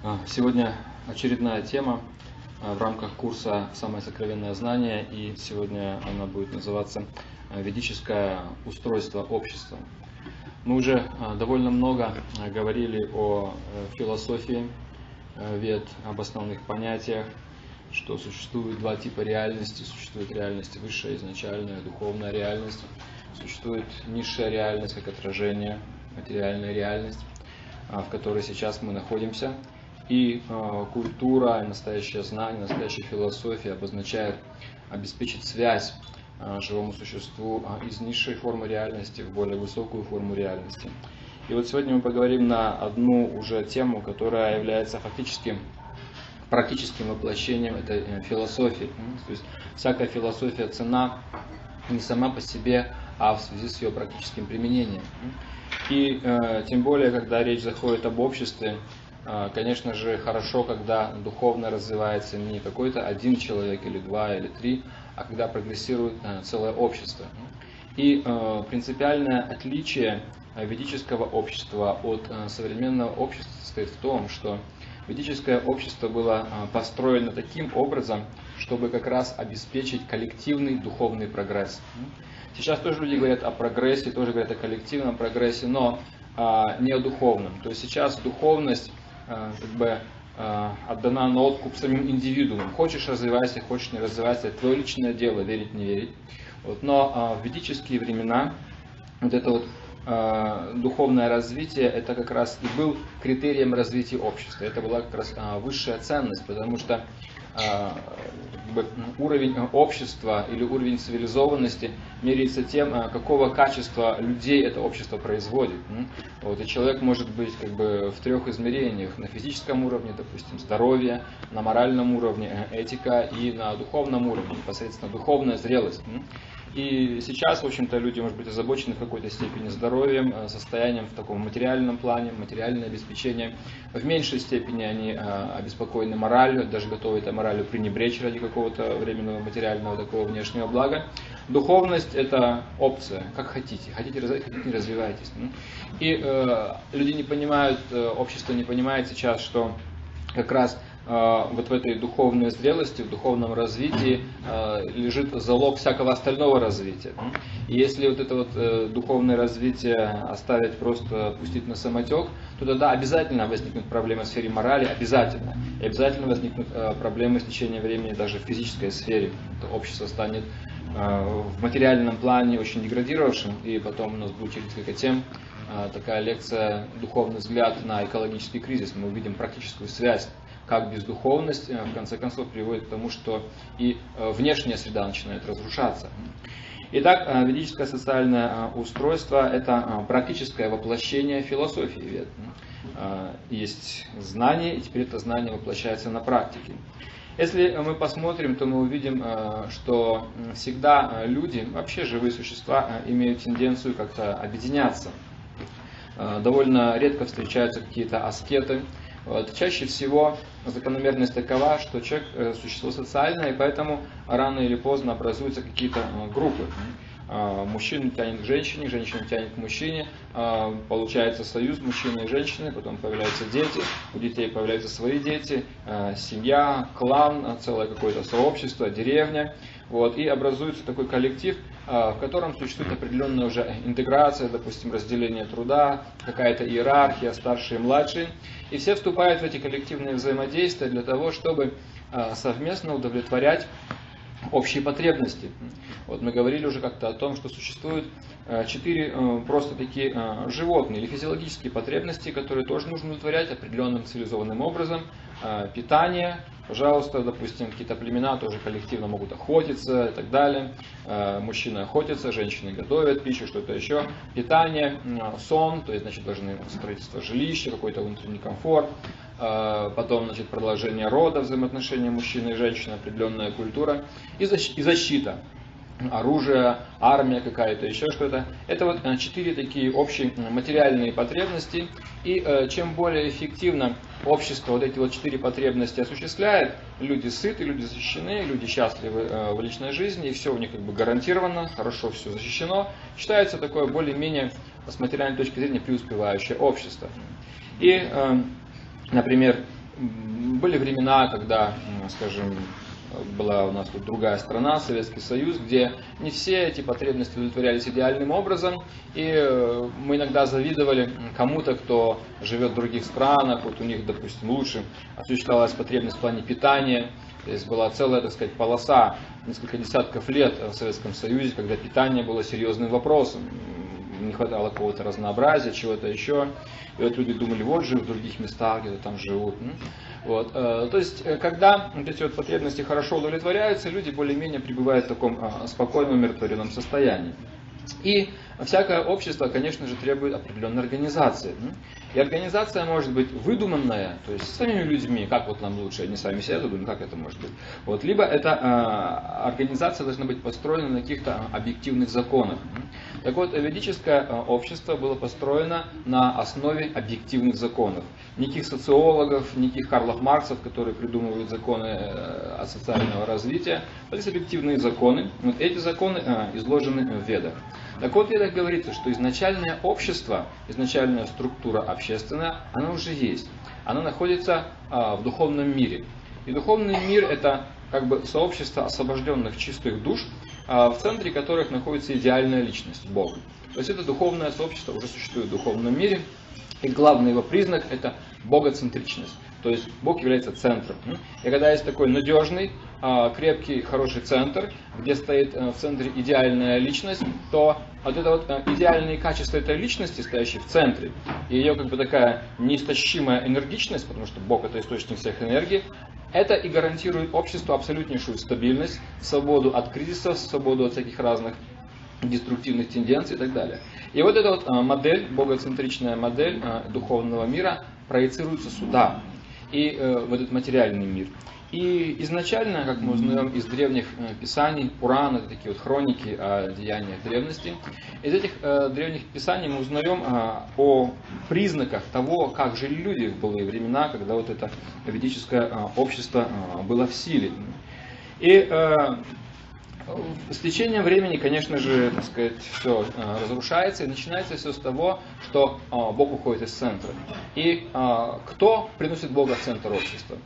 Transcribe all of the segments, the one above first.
А, сегодня очередная тема а, в рамках курса «Самое сокровенное знание», и сегодня она будет называться а, «Ведическое устройство общества». Мы уже довольно много говорили о э, философии вед, об основных понятиях, что существует два типа реальности. Существует реальность высшая, изначальная, духовная реальность. Существует низшая реальность, как отражение, материальная реальность, в которой сейчас мы находимся – и э, культура, настоящее знание, настоящая философия обозначает обеспечить связь э, живому существу э, из низшей формы реальности в более высокую форму реальности. И вот сегодня мы поговорим на одну уже тему, которая является фактически практическим воплощением этой э, философии. То есть всякая философия цена не сама по себе, а в связи с ее практическим применением. И э, тем более, когда речь заходит об обществе, конечно же, хорошо, когда духовно развивается не какой-то один человек или два или три, а когда прогрессирует э, целое общество. И э, принципиальное отличие ведического общества от э, современного общества состоит в том, что ведическое общество было построено таким образом, чтобы как раз обеспечить коллективный духовный прогресс. Сейчас тоже люди говорят о прогрессе, тоже говорят о коллективном прогрессе, но а, не о духовном. То есть сейчас духовность Э, как бы э, отдана на откуп самим индивидуумам. Хочешь развивайся, хочешь не развивайся, это твое личное дело, верить, не верить. Вот. Но э, в ведические времена вот это вот духовное развитие, это как раз и был критерием развития общества. Это была как раз высшая ценность, потому что уровень общества или уровень цивилизованности меряется тем, а, какого качества людей это общество производит. Вот, и человек может быть как бы в трех измерениях. На физическом уровне, допустим, здоровье, на моральном уровне э, этика и на духовном уровне, непосредственно духовная зрелость. И сейчас, в общем-то, люди, может быть, озабочены в какой-то степени здоровьем, э, состоянием в таком материальном плане, материальное обеспечение. В меньшей степени они э, обеспокоены моралью, даже готовы это моралью пренебречь ради какого-то временного материального такого внешнего блага. Духовность – это опция, как хотите. Хотите развивать, хотите не развивайтесь. И э, люди не понимают, э, общество не понимает сейчас, что как раз вот в этой духовной зрелости, в духовном развитии а, лежит залог всякого остального развития. И если вот это вот э, духовное развитие оставить просто, пустить на самотек, то тогда обязательно возникнут проблемы в сфере морали, обязательно. И обязательно возникнут э, проблемы с течением времени даже в физической сфере. Это общество станет э, в материальном плане очень деградировавшим, и потом у нас будет через несколько тем такая лекция «Духовный взгляд на экологический кризис». Мы увидим практическую связь как бездуховность, э, в конце концов, приводит к тому, что и э, внешняя среда начинает разрушаться. Итак, э, ведическое социальное устройство – это практическое воплощение философии вед. Есть знание, и теперь это знание воплощается на практике. Если мы посмотрим, то мы увидим, что всегда люди, вообще живые существа, имеют тенденцию как-то объединяться. Довольно редко встречаются какие-то аскеты, вот. Чаще всего закономерность такова, что человек э, существо социальное, и поэтому рано или поздно образуются какие-то э, группы. А, мужчина тянет к женщине, женщина тянет к мужчине, а, получается союз мужчины и женщины, потом появляются дети, у детей появляются свои дети, а, семья, клан, целое какое-то сообщество, деревня. Вот, и образуется такой коллектив, в котором существует определенная уже интеграция, допустим, разделение труда, какая-то иерархия, старшие и младшие. И все вступают в эти коллективные взаимодействия для того, чтобы совместно удовлетворять общие потребности. Вот мы говорили уже как-то о том, что существуют э, четыре просто такие животные или физиологические потребности, которые тоже нужно удовлетворять определенным цивилизованным образом. Питание, пожалуйста, допустим, какие-то племена тоже коллективно могут охотиться и так далее. Мужчины охотятся, женщины готовят пищу, что-то еще. Питание, сон, то есть, значит, должны строительство жилища, какой-то внутренний комфорт. А, потом значит, продолжение рода, взаимоотношения мужчины и женщины, определенная культура и защита. Оружие, армия какая-то, еще что-то. Это вот э, четыре такие общие материальные потребности. И э, чем более эффективно общество вот эти вот четыре потребности осуществляет, люди сыты, люди защищены, люди счастливы э, в личной жизни, и все у них как бы гарантировано, хорошо все защищено, считается такое более-менее с материальной точки зрения преуспевающее общество. И Например, были времена, когда, скажем, была у нас тут другая страна, Советский Союз, где не все эти потребности удовлетворялись идеальным образом, и э, мы иногда завидовали кому-то, кто живет в других странах, вот у них, допустим, лучше осуществлялась потребность в плане питания, то есть была целая, так сказать, полоса, несколько десятков лет в Советском Союзе, когда питание было серьезным вопросом. Не хватало какого-то разнообразия, чего-то еще. И вот люди думали, вот же в других местах где-то там живут. Вот. Э, то есть, э, когда вот эти вот потребности хорошо удовлетворяются, люди более-менее пребывают в таком а, спокойном, умиротворенном состоянии. И всякое общество, конечно же, требует определенной организации. И организация может быть выдуманная, то есть самими людьми, как вот нам лучше, они сами себя думают, как это может быть. Вот, либо эта э, организация должна быть построена на каких-то объективных законах. Так вот, ведическое общество было построено на основе объективных законов. Никаких социологов, никаких Карлов Марксов, которые придумывают законы э, социального развития. Это объективные законы. Вот эти законы э, изложены в Ведах. Так вот, в Ведах говорится, что изначальное общество, изначальная структура общественная, она уже есть. Она находится а, в духовном мире. И духовный мир это как бы сообщество освобожденных чистых душ, а, в центре которых находится идеальная личность, Бог. То есть это духовное сообщество уже существует в духовном мире. И главный его признак это богоцентричность. То есть Бог является центром. И когда есть такой надежный, а, крепкий, хороший центр, где стоит э, в центре идеальная личность, то вот это вот э, идеальные качества этой личности, стоящей в центре, и ее как бы такая неистощимая энергичность, потому что Бог это источник всех энергий, это и гарантирует обществу абсолютнейшую стабильность, свободу от кризисов, свободу от всяких разных деструктивных тенденций и так далее. И вот эта вот э, модель, богоцентричная модель духовного мира проецируется сюда, и в этот материальный мир. И изначально, как мы узнаем из древних э, писаний, Пуран, это такие вот хроники о деяниях древности, из этих э, древних писаний мы узнаем э, о признаках того, как жили люди в былые времена, когда вот это ведическое э, общество э, было в силе. И э, с течением времени, конечно же, так сказать, все э, разрушается, и начинается все с того, что э, Бог уходит из центра. И кто приносит Бога в центр общества?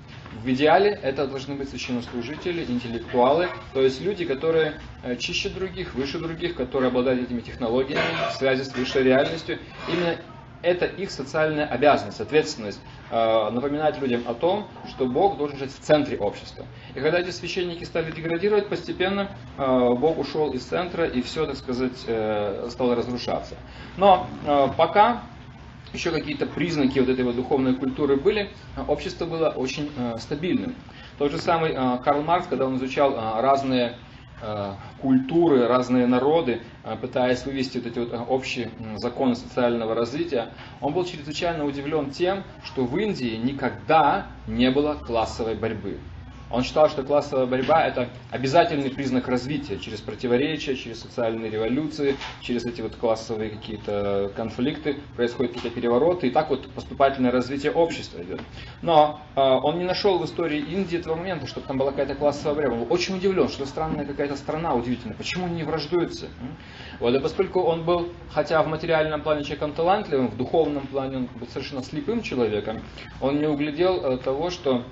В идеале это должны быть священнослужители, интеллектуалы, то есть люди, которые э, чище других, выше других, которые обладают этими технологиями, в связи с высшей реальностью. Именно это их социальная обязанность, ответственность э, напоминать людям о том, что Бог должен жить в центре общества. И когда эти священники стали деградировать, постепенно э, Бог ушел из центра и все, так сказать, стало разрушаться. Но пока еще какие-то признаки вот этой вот духовной культуры были, общество было очень э, стабильным. Тот же самый э, Карл Маркс, когда он изучал э, разные э, культуры, разные народы, э, пытаясь вывести вот эти вот э, общие законы социального развития, он был чрезвычайно удивлен тем, что в Индии никогда не было классовой борьбы. Он считал, что классовая борьба это обязательный признак развития через противоречия, через социальные революции, через эти вот классовые какие-то конфликты, происходят какие-то перевороты, и так вот поступательное развитие общества идет. Но э, он не нашел в истории Индии этого момента, чтобы там была какая-то классовая борьба. Он был очень удивлен, что странная какая-то страна удивительная, почему они не враждуются. Вот, и поскольку он был, хотя в материальном плане человеком талантливым, в духовном плане он был совершенно слепым человеком, он не углядел э, того, что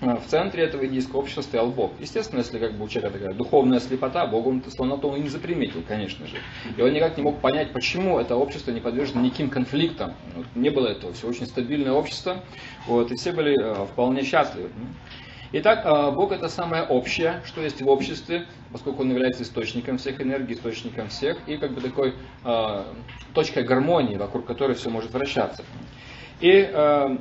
в центре этого индийского общества стоял Бог. Естественно, если как бы у человека такая духовная слепота, Бога он слоноту он и не заприметил, конечно же. И он никак не мог понять, почему это общество не подвержено никаким конфликтам. Вот, не было этого, все очень стабильное общество, вот, и все были э, вполне счастливы. Итак, э, Бог это самое общее, что есть в обществе, поскольку Он является источником всех энергий, источником всех, и как бы такой э, точкой гармонии, вокруг которой все может вращаться. И э,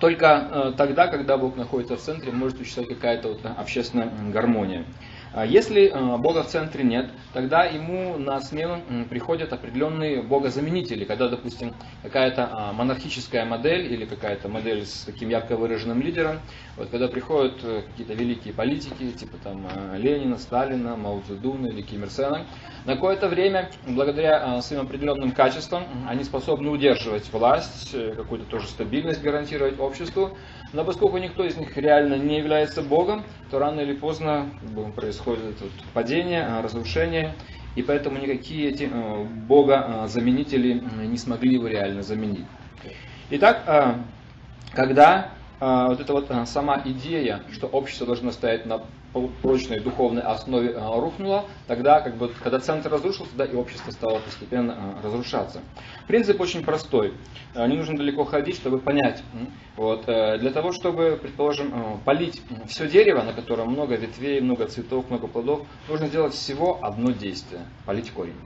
только э, тогда, когда Бог находится в центре, может существовать какая-то вот общественная гармония. А если э, Бога в центре нет, тогда ему на смену приходят определенные богозаменители, когда, допустим, какая-то а, монархическая модель или какая-то модель с таким ярко выраженным лидером, вот когда приходят э, какие-то великие политики, типа там э, Ленина, Сталина, Мао Цзэдуна или Ким Ир Сена, на какое-то время, благодаря своим определенным качествам, они способны удерживать власть, какую-то тоже стабильность гарантировать обществу, но поскольку никто из них реально не является Богом, то рано или поздно происходит вот падение, а, разрушение, и поэтому никакие эти э, Бога-заменители не смогли его реально заменить. Итак, а, когда а, вот эта вот а, сама идея, что общество должно стоять на прочной духовной основе а, рухнула, тогда, как бы, когда центр разрушился, да, и общество стало постепенно разрушаться. Принцип очень простой. Не нужно далеко ходить, чтобы понять. Вот, э, для того, чтобы, предположим, э, полить все дерево, на котором много ветвей, много цветов, много плодов, нужно сделать всего одно действие – полить корень.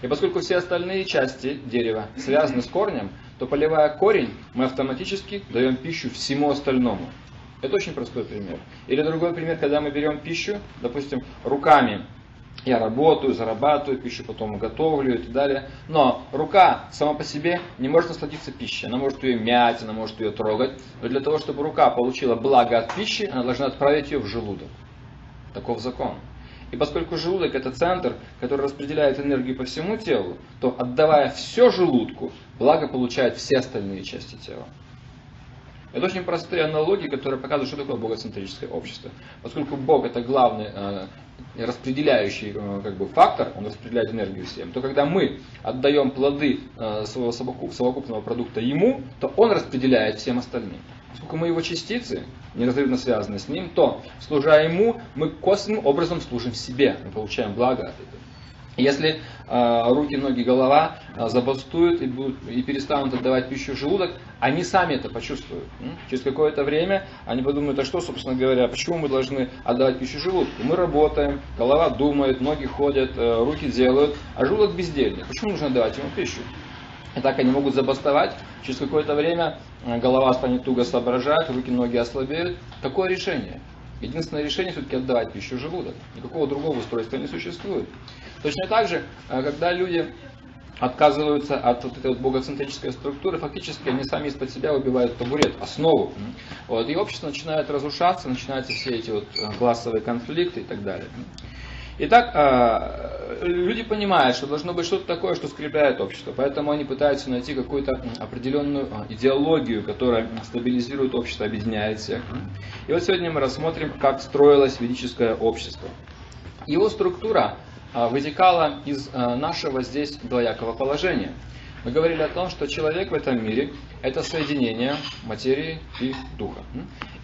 И поскольку все остальные части дерева связаны с корнем, то поливая корень, мы автоматически даем пищу всему остальному. Это очень простой пример. Или другой пример, когда мы берем пищу, допустим, руками. Я работаю, зарабатываю пищу, потом готовлю и так далее. Но рука сама по себе не может насладиться пищей. Она может ее мять, она может ее трогать. Но для того, чтобы рука получила благо от пищи, она должна отправить ее в желудок. Таков закон. И поскольку желудок это центр, который распределяет энергию по всему телу, то отдавая все желудку, благо получают все остальные части тела. Это очень простые аналогии, которые показывают, что такое богоцентрическое общество. Поскольку Бог это главный э, распределяющий э, как бы, фактор, он распределяет энергию всем, то когда мы отдаем плоды э, своего совокупного продукта ему, то он распределяет всем остальным. Поскольку мы его частицы, неразрывно связаны с ним, то, служа ему, мы косвенным образом служим себе, мы получаем благо от этого. Если э, руки, ноги, голова э, забастуют и, будут, и перестанут отдавать пищу в желудок, они сами это почувствуют. Через какое-то время они подумают, а что, собственно говоря, почему мы должны отдавать пищу желудку? Мы работаем, голова думает, ноги ходят, э, руки делают, а желудок бездельный. Почему нужно давать ему пищу? И так они могут забастовать, через какое-то время э, голова станет туго соображать, руки, ноги ослабеют. Какое решение? Единственное решение все-таки отдавать пищу желудок. Никакого другого устройства не существует. Точно так же, э, когда люди отказываются от вот этой вот богоцентрической структуры, фактически они сами из-под себя убивают табурет, основу. Вот, и общество начинает разрушаться, начинаются все эти вот э, классовые конфликты и так далее. Итак, а, люди понимают, что должно быть что-то такое, что скрепляет общество, поэтому они пытаются найти какую-то определенную а, идеологию, которая стабилизирует общество, объединяет всех. И вот сегодня мы рассмотрим, как строилось ведическое общество. Его структура а, вытекала из нашего здесь двоякого положения – мы говорили о том, что человек в этом мире – это соединение материи и духа.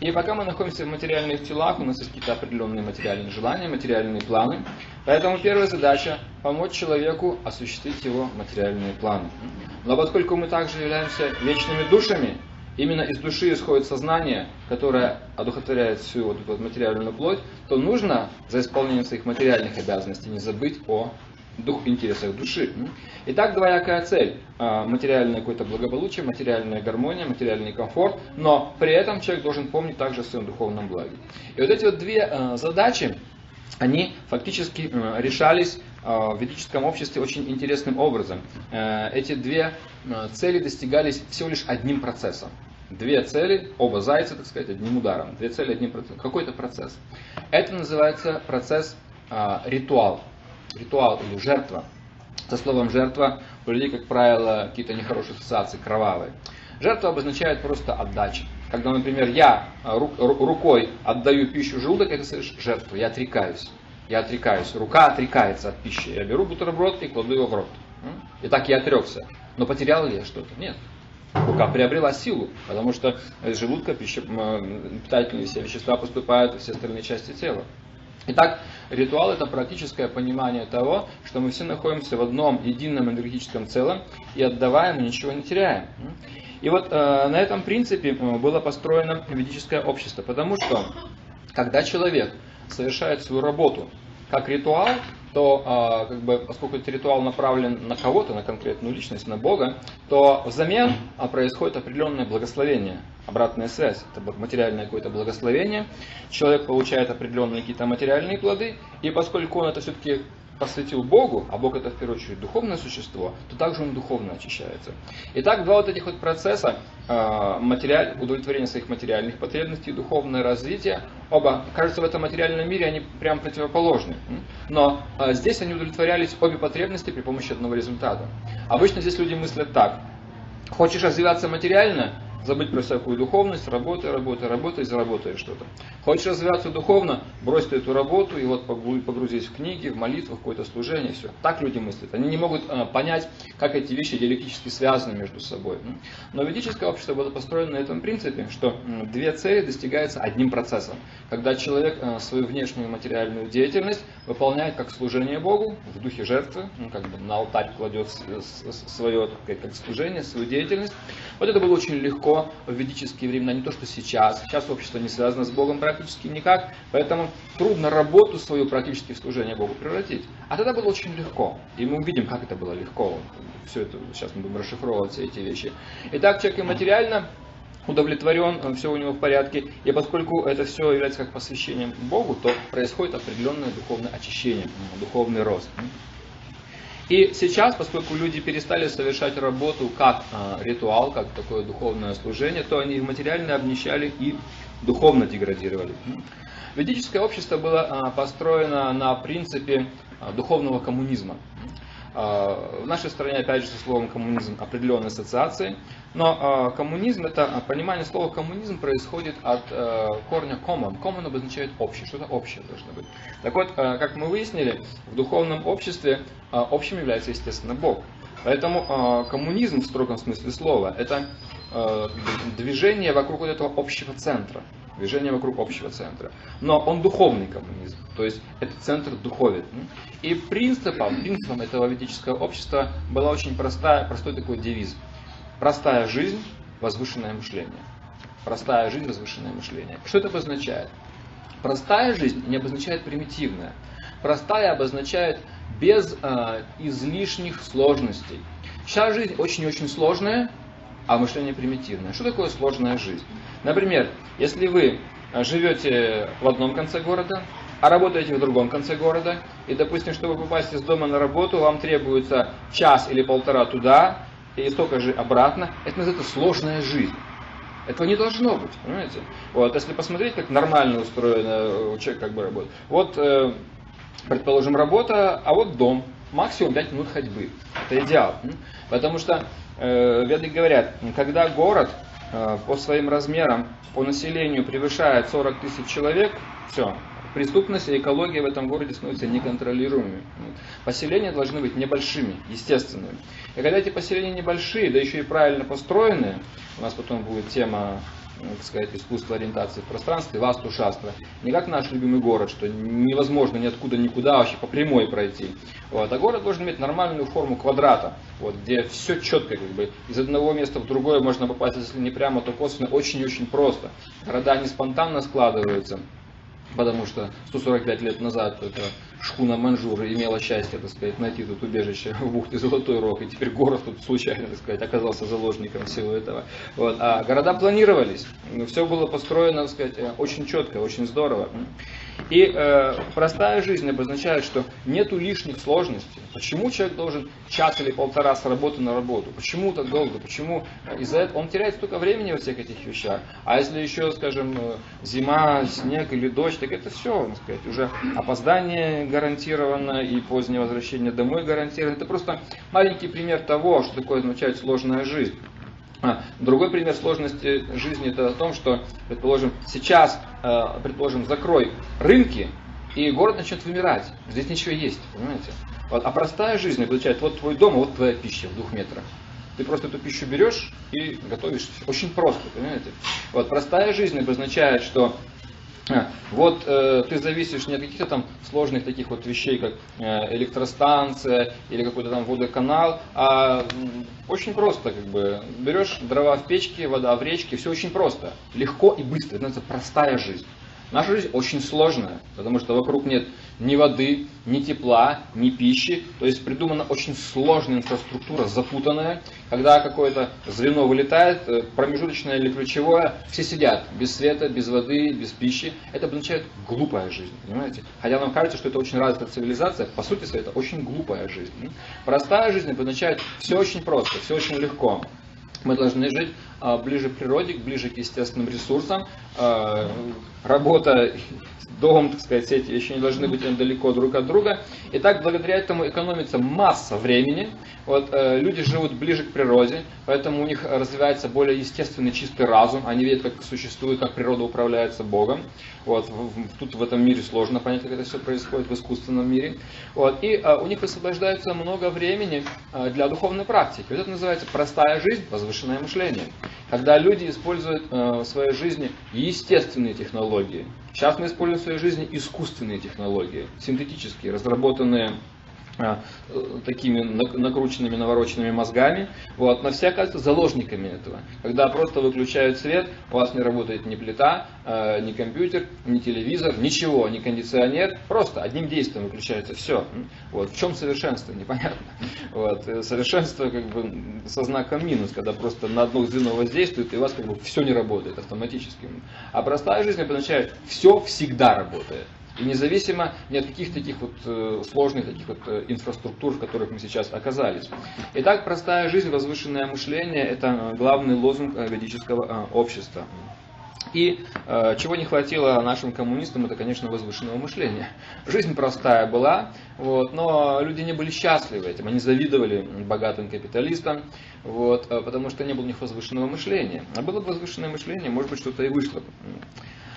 И пока мы находимся в материальных телах, у нас есть какие-то определенные материальные желания, материальные планы. Поэтому первая задача – помочь человеку осуществить его материальные планы. Но поскольку мы также являемся вечными душами, именно из души исходит сознание, которое одухотворяет всю вот эту материальную плоть, то нужно за исполнением своих материальных обязанностей не забыть о дух, интересах души. Итак, двоякая цель. А, материальное какое-то благополучие, материальная гармония, материальный комфорт, но при этом человек должен помнить также о своем духовном благе. И вот эти вот две а, задачи, они фактически а, решались в ведическом обществе очень интересным образом. Эти две цели достигались всего лишь одним процессом. Две цели, оба зайца, так сказать, одним ударом. Две цели, одним процессом. Какой-то процесс. Это называется процесс ритуал ритуал или жертва. Со словом жертва у людей, как правило, какие-то нехорошие ассоциации, кровавые. Жертва обозначает просто отдача. Когда, например, я а, рукой отдаю пищу желудок, это жертва, я отрекаюсь. Я отрекаюсь. Рука отрекается от пищи. Я беру бутерброд и кладу его в рот. И так я отрекся. Но потерял ли я что-то? Нет. Рука приобрела силу, потому что из желудка пища, питательные все вещества поступают в все остальные части тела. Итак, ритуал это практическое понимание того, что мы все находимся в одном едином энергетическом целом и отдаваем, и ничего не теряем. И вот э, на этом принципе э, было построено ведическое общество, потому что когда человек совершает свою работу как ритуал, то а, как бы, поскольку этот ритуал направлен на кого-то, на конкретную личность, на Бога, то взамен а, происходит определенное благословение, обратная связь. Это материальное какое-то благословение. Человек получает определенные какие-то материальные плоды, и поскольку он это все-таки посвятил Богу, а Бог это в первую очередь духовное существо, то также он духовно очищается. Итак, два вот этих вот процесса, э, материаль, удовлетворение своих материальных потребностей, духовное развитие, оба, кажется, в этом материальном мире они прям противоположны. Но э, здесь они удовлетворялись обе потребности при помощи одного результата. Обычно здесь люди мыслят так. Хочешь развиваться материально, забыть про всякую духовность, работай, работай, работай, заработай что-то. Хочешь развиваться духовно, брось ты эту работу и вот погрузись в книги, в молитву, в какое-то служение, все. Так люди мыслят. Они не могут э, понять, как эти вещи диалектически связаны между собой. Но ведическое общество было построено на этом принципе, что две цели достигаются одним процессом. Когда человек э, свою внешнюю материальную деятельность выполняет как служение Богу, в духе жертвы, ну, как бы на алтарь кладет свое как служение, свою деятельность. Вот это было очень легко в ведические времена, не то что сейчас. Сейчас общество не связано с Богом практически никак, поэтому трудно работу свою практически в служение Богу превратить. А тогда было очень легко. И мы увидим, как это было легко. Все это, сейчас мы будем расшифровывать все эти вещи. Итак, человек и материально удовлетворен, все у него в порядке. И поскольку это все является как посвящением Богу, то происходит определенное духовное очищение, духовный рост. И сейчас, поскольку люди перестали совершать работу как а, ритуал, как такое духовное служение, то они материально обнищали и духовно деградировали. Ведическое общество было а, построено на принципе а, духовного коммунизма. А, в нашей стране, опять же, со словом коммунизм определенные ассоциации, но а, коммунизм, это а, понимание слова коммунизм происходит от корня common. Common обозначает общее, что-то общее должно быть. Так вот, как мы выяснили, в духовном обществе общим является, естественно, Бог. Поэтому коммунизм в строгом смысле слова – это движение вокруг вот этого общего центра движение вокруг общего центра. Но он духовный коммунизм, то есть этот центр духовен. И принципом, принципом этого ведического общества была очень простая, простой такой девиз. Простая жизнь, возвышенное мышление. Простая жизнь, возвышенное мышление. Что это обозначает? Простая жизнь не обозначает примитивная. Простая обозначает без э, излишних сложностей. Сейчас жизнь очень-очень сложная, а мышление примитивное. Что такое сложная жизнь? Например, если вы э, живете в одном конце города, а работаете в другом конце города, и, допустим, чтобы попасть из дома на работу, вам требуется час или полтора туда, и столько же обратно, это называется сложная жизнь. Этого не должно быть, понимаете? Вот, если посмотреть, как нормально устроено человек как бы работает. Вот, э, предположим, работа, а вот дом. Максимум 5 минут ходьбы. Это идеал. Потому что э, веды говорят, когда город э, по своим размерам, по населению превышает 40 тысяч человек, все, преступность и экология в этом городе становятся неконтролируемыми. Поселения должны быть небольшими, естественными. И когда эти поселения небольшие, да еще и правильно построенные, у нас потом будет тема так сказать, искусство ориентации в пространстве, Васту Шастра. Не как наш любимый город, что невозможно ниоткуда никуда вообще по прямой пройти. Вот. А город должен иметь нормальную форму квадрата, вот, где все четко, как бы, из одного места в другое можно попасть, если не прямо, то косвенно, очень-очень просто. Города не спонтанно складываются потому что 145 лет назад эта шхуна Манжура имела счастье, так сказать, найти тут убежище в бухте Золотой Рог, и теперь город тут случайно, так сказать, оказался заложником всего этого. Вот. А города планировались, все было построено, так сказать, очень четко, очень здорово. И э, простая жизнь обозначает, что нету лишних сложностей. Почему человек должен час или полтора с работы на работу? Почему так долго? Почему из-за этого он теряет столько времени во всех этих вещах? А если еще, скажем, э, зима, снег или дождь, так это все, так сказать, уже опоздание гарантировано и позднее возвращение домой гарантировано. Это просто маленький пример того, что такое означает сложная жизнь. А, другой пример сложности жизни это о том, что, предположим, сейчас, э, предположим, закрой рынки, и город начнет вымирать. Здесь ничего есть, понимаете? Вот, а простая жизнь означает, вот твой дом, вот твоя пища в двух метрах. Ты просто эту пищу берешь и готовишь. Очень просто, понимаете? Вот простая жизнь обозначает, что а, вот э, ты зависишь не от каких-то там сложных таких вот вещей, как э, электростанция или какой-то там водоканал, а очень просто как бы берешь дрова в печке, вода в речке, все очень просто, легко и быстро, это простая жизнь. Наша жизнь очень сложная, потому что вокруг нет ни воды, ни тепла, ни пищи. То есть придумана очень сложная инфраструктура, запутанная. Когда какое-то звено вылетает, э, промежуточное или ключевое, все сидят без света, без воды, без пищи. Это обозначает глупая жизнь, понимаете? Хотя нам кажется, что это очень развитая цивилизация, по сути это очень глупая жизнь. Простая жизнь обозначает все очень просто, все очень легко. Мы должны жить ближе к природе, ближе к естественным ресурсам. Работа дом, так сказать, все эти вещи не должны быть далеко друг от друга. И так, благодаря этому экономится масса времени. Вот, э, люди живут ближе к природе, поэтому у них развивается более естественный чистый разум. Они видят, как существует, как природа управляется Богом. Вот, тут в этом мире сложно понять, как это все происходит, в искусственном мире. Вот, и э, у них высвобождается много времени э, для духовной практики. Вот это называется простая жизнь, возвышенное мышление. Когда люди используют э, в своей жизни естественные технологии. Сейчас мы используем в своей жизни искусственные технологии, синтетические, разработанные такими накрученными, навороченными мозгами, вот, но все оказываются заложниками этого. Когда просто выключают свет, у вас не работает ни плита, э, ни компьютер, ни телевизор, ничего, ни кондиционер, просто одним действием выключается все. Вот. В чем совершенство, непонятно. Вот. Э, совершенство как бы со знаком минус, когда просто на одно звено воздействует, и у вас как бы все не работает автоматически. А простая жизнь обозначает, все всегда работает. И независимо ни от каких таких вот э, сложных таких вот э, инфраструктур, в которых мы сейчас оказались. Итак, простая жизнь, возвышенное мышление – это э, главный лозунг ведического общества. И э, чего не хватило нашим коммунистам, это, конечно, возвышенного мышления. Жизнь простая была, вот, но люди не были счастливы этим, они завидовали богатым капиталистам, вот, потому что не было у них возвышенного мышления. А было бы возвышенное мышление, может быть, что-то и вышло.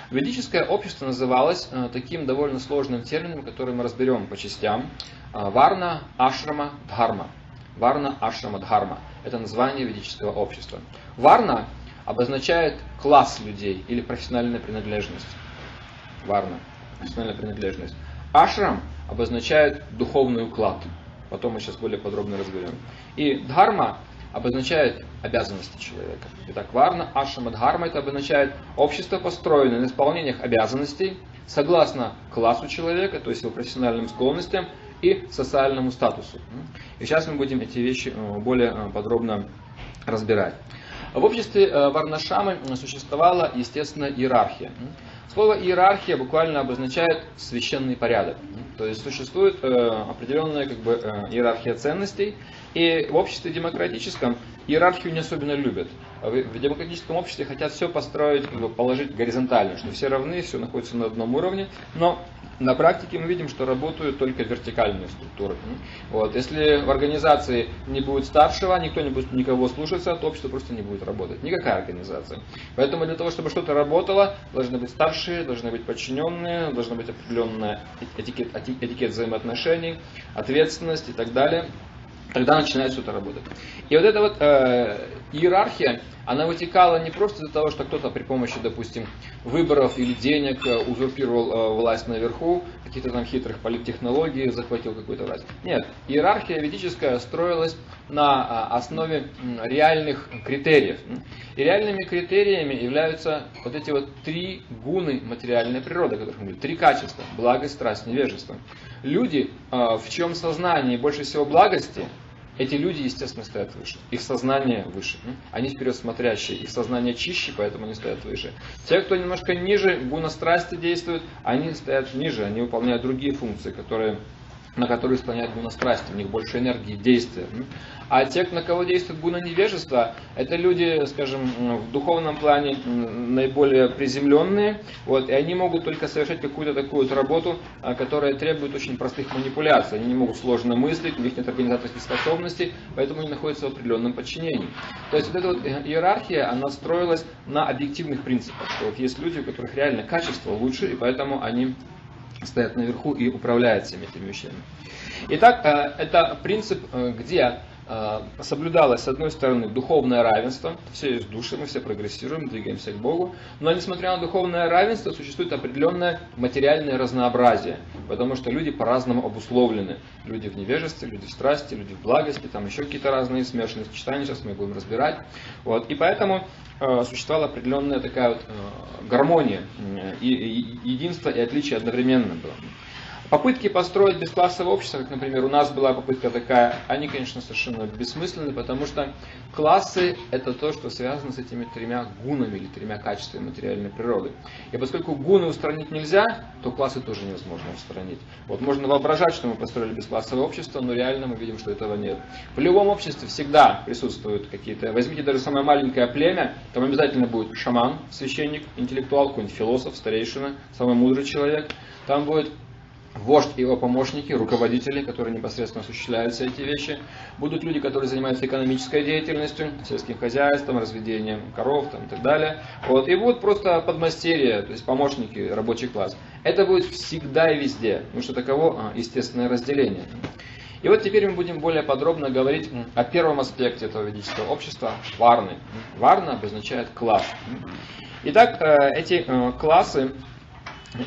Ведическое общество называлось э, таким довольно сложным термином, который мы разберем по частям. Э, Варна, Ашрама, Дхарма. Варна, Ашрама, Дхарма. Это название ведического общества. Варна обозначает класс людей или профессиональная принадлежность. Варна, профессиональная принадлежность. Ашрам обозначает духовный уклад. Потом мы сейчас более подробно разберем. И дхарма обозначает обязанности человека. Итак, варна, ашама, дхарма это обозначает общество, построенное на исполнениях обязанностей, согласно классу человека, то есть его профессиональным склонностям и социальному статусу. И сейчас мы будем эти вещи э, более э, подробно разбирать. В обществе э, Варнашамы существовала, естественно, иерархия. Слово иерархия буквально обозначает священный порядок. То есть существует определенная как бы, иерархия ценностей, и в обществе демократическом иерархию не особенно любят. В демократическом обществе хотят все построить, положить горизонтально, что все равны, все находится на одном уровне. Но на практике мы видим, что работают только вертикальные структуры. Вот. Если в организации не будет старшего, никто не будет никого слушаться, то общество просто не будет работать. Никакая организация. Поэтому для того, чтобы что-то работало, должны быть старшие, должны быть подчиненные, должна быть определенная этикет, этикет взаимоотношений, ответственность и так далее тогда начинает что-то работать. И вот эта вот э, иерархия, она вытекала не просто из-за того, что кто-то при помощи, допустим, выборов или денег э, узурпировал э, власть наверху, каких-то там хитрых политтехнологий, захватил какую-то власть. Нет, иерархия ведическая строилась на э, основе реальных критериев. И реальными критериями являются вот эти вот три гуны материальной природы, о которых мы говорили, три качества, благость, страсть, невежество. Люди, в чем сознании больше всего благости, эти люди, естественно, стоят выше. Их сознание выше. Они вперед смотрящие. Их сознание чище, поэтому они стоят выше. Те, кто немножко ниже, гуна страсти действуют, они стоят ниже. Они выполняют другие функции, которые на которые исполняют гуна страсти, у них больше энергии действия. А те, на кого действует гуна невежества, это люди, скажем, в духовном плане наиболее приземленные, вот, и они могут только совершать какую-то такую вот работу, а, которая требует очень простых манипуляций. Они не могут сложно мыслить, у них нет организаторских способностей, поэтому они находятся в определенном подчинении. То есть вот эта вот иерархия, она строилась на объективных принципах, что вот есть люди, у которых реально качество лучше, и поэтому они стоят наверху и управляют всеми этими вещами. Итак, э, это принцип, э, где соблюдалось, с одной стороны, духовное равенство, все есть души, мы все прогрессируем, двигаемся к Богу, но несмотря на духовное равенство, существует определенное материальное разнообразие, потому что люди по-разному обусловлены. Люди в невежестве, люди в страсти, люди в благости, там еще какие-то разные смешанные сочетания, сейчас мы будем разбирать. Вот. И поэтому э, существовала определенная такая вот э, гармония, и, единство и отличие одновременно было. Попытки построить бесклассовое общество, как, например, у нас была попытка такая, они, конечно, совершенно бессмысленны, потому что классы – это то, что связано с этими тремя гунами или тремя качествами материальной природы. И поскольку гуны устранить нельзя, то классы тоже невозможно устранить. Вот можно воображать, что мы построили бесклассовое общество, но реально мы видим, что этого нет. В любом обществе всегда присутствуют какие-то, возьмите даже самое маленькое племя, там обязательно будет шаман, священник, интеллектуал, какой-нибудь философ, старейшина, самый мудрый человек. Там будет вождь и его помощники, руководители, которые непосредственно осуществляют все эти вещи. Будут люди, которые занимаются экономической деятельностью, сельским хозяйством, разведением коров там, и так далее. Вот. И будут просто подмастерья, то есть помощники, рабочий класс. Это будет всегда и везде, потому что таково а, естественное разделение. И вот теперь мы будем более подробно говорить о первом аспекте этого ведического общества – варны. Варна обозначает класс. Итак, э, эти э, классы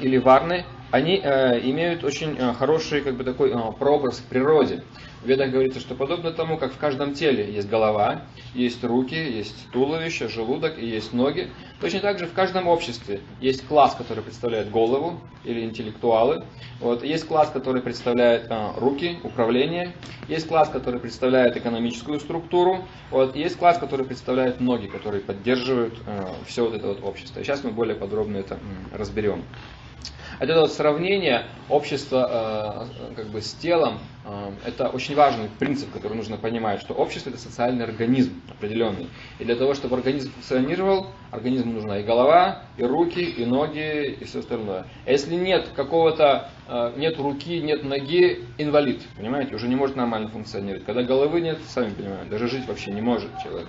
или варны они э, имеют очень э, хороший как бы такой э, прообраз в природе. В Ведах говорится, что подобно тому, как в каждом теле есть голова, есть руки, есть туловище, желудок и есть ноги, точно так же в каждом обществе есть класс, который представляет голову или интеллектуалы, вот, есть класс, который представляет э, руки, управление, есть класс, который представляет экономическую структуру, вот, есть класс, который представляет ноги, которые поддерживают э, все вот это вот общество. И сейчас мы более подробно это э, разберем. Это вот сравнение общества э, как бы с телом, э, это очень важный принцип, который нужно понимать, что общество это социальный организм определенный. И для того, чтобы организм функционировал, организму нужна и голова, и руки, и ноги, и все остальное. А если нет какого-то, э, нет руки, нет ноги, инвалид, понимаете, уже не может нормально функционировать. Когда головы нет, сами понимаете, даже жить вообще не может человек.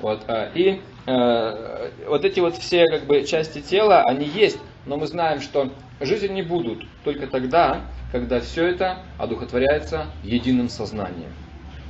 Вот, и э, вот эти вот все как бы части тела, они есть, но мы знаем, что жить они будут только тогда, когда все это одухотворяется единым сознанием.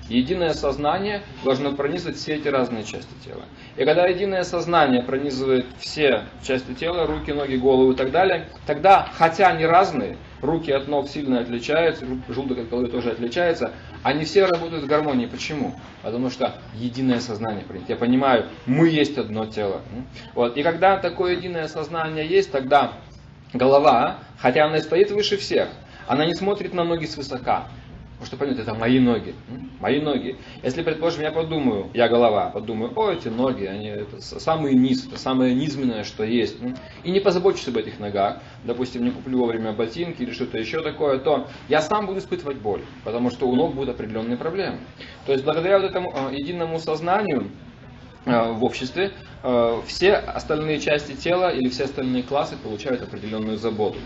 Единое сознание должно пронизывать все эти разные части тела. И когда единое сознание пронизывает все части тела, руки, ноги, голову и так далее, тогда, хотя они разные, руки от ног сильно отличаются, желудок от головы тоже отличается, они все работают в гармонии. Почему? Потому что единое сознание принято. Я понимаю, мы есть одно тело. Вот. И когда такое единое сознание есть, тогда голова, хотя она и стоит выше всех, она не смотрит на ноги свысока. Потому что, понятно, это мои ноги. Мои ноги. Если, предположим, я подумаю, я голова, подумаю, о, эти ноги, они это самый низ, это самое низменное, что есть. И не позабочусь об этих ногах, допустим, не куплю вовремя ботинки или что-то еще такое, то я сам буду испытывать боль, потому что у ног будут определенные проблемы. То есть, благодаря вот этому э, единому сознанию, э, в обществе, э, все остальные части тела или все остальные классы получают определенную заботу.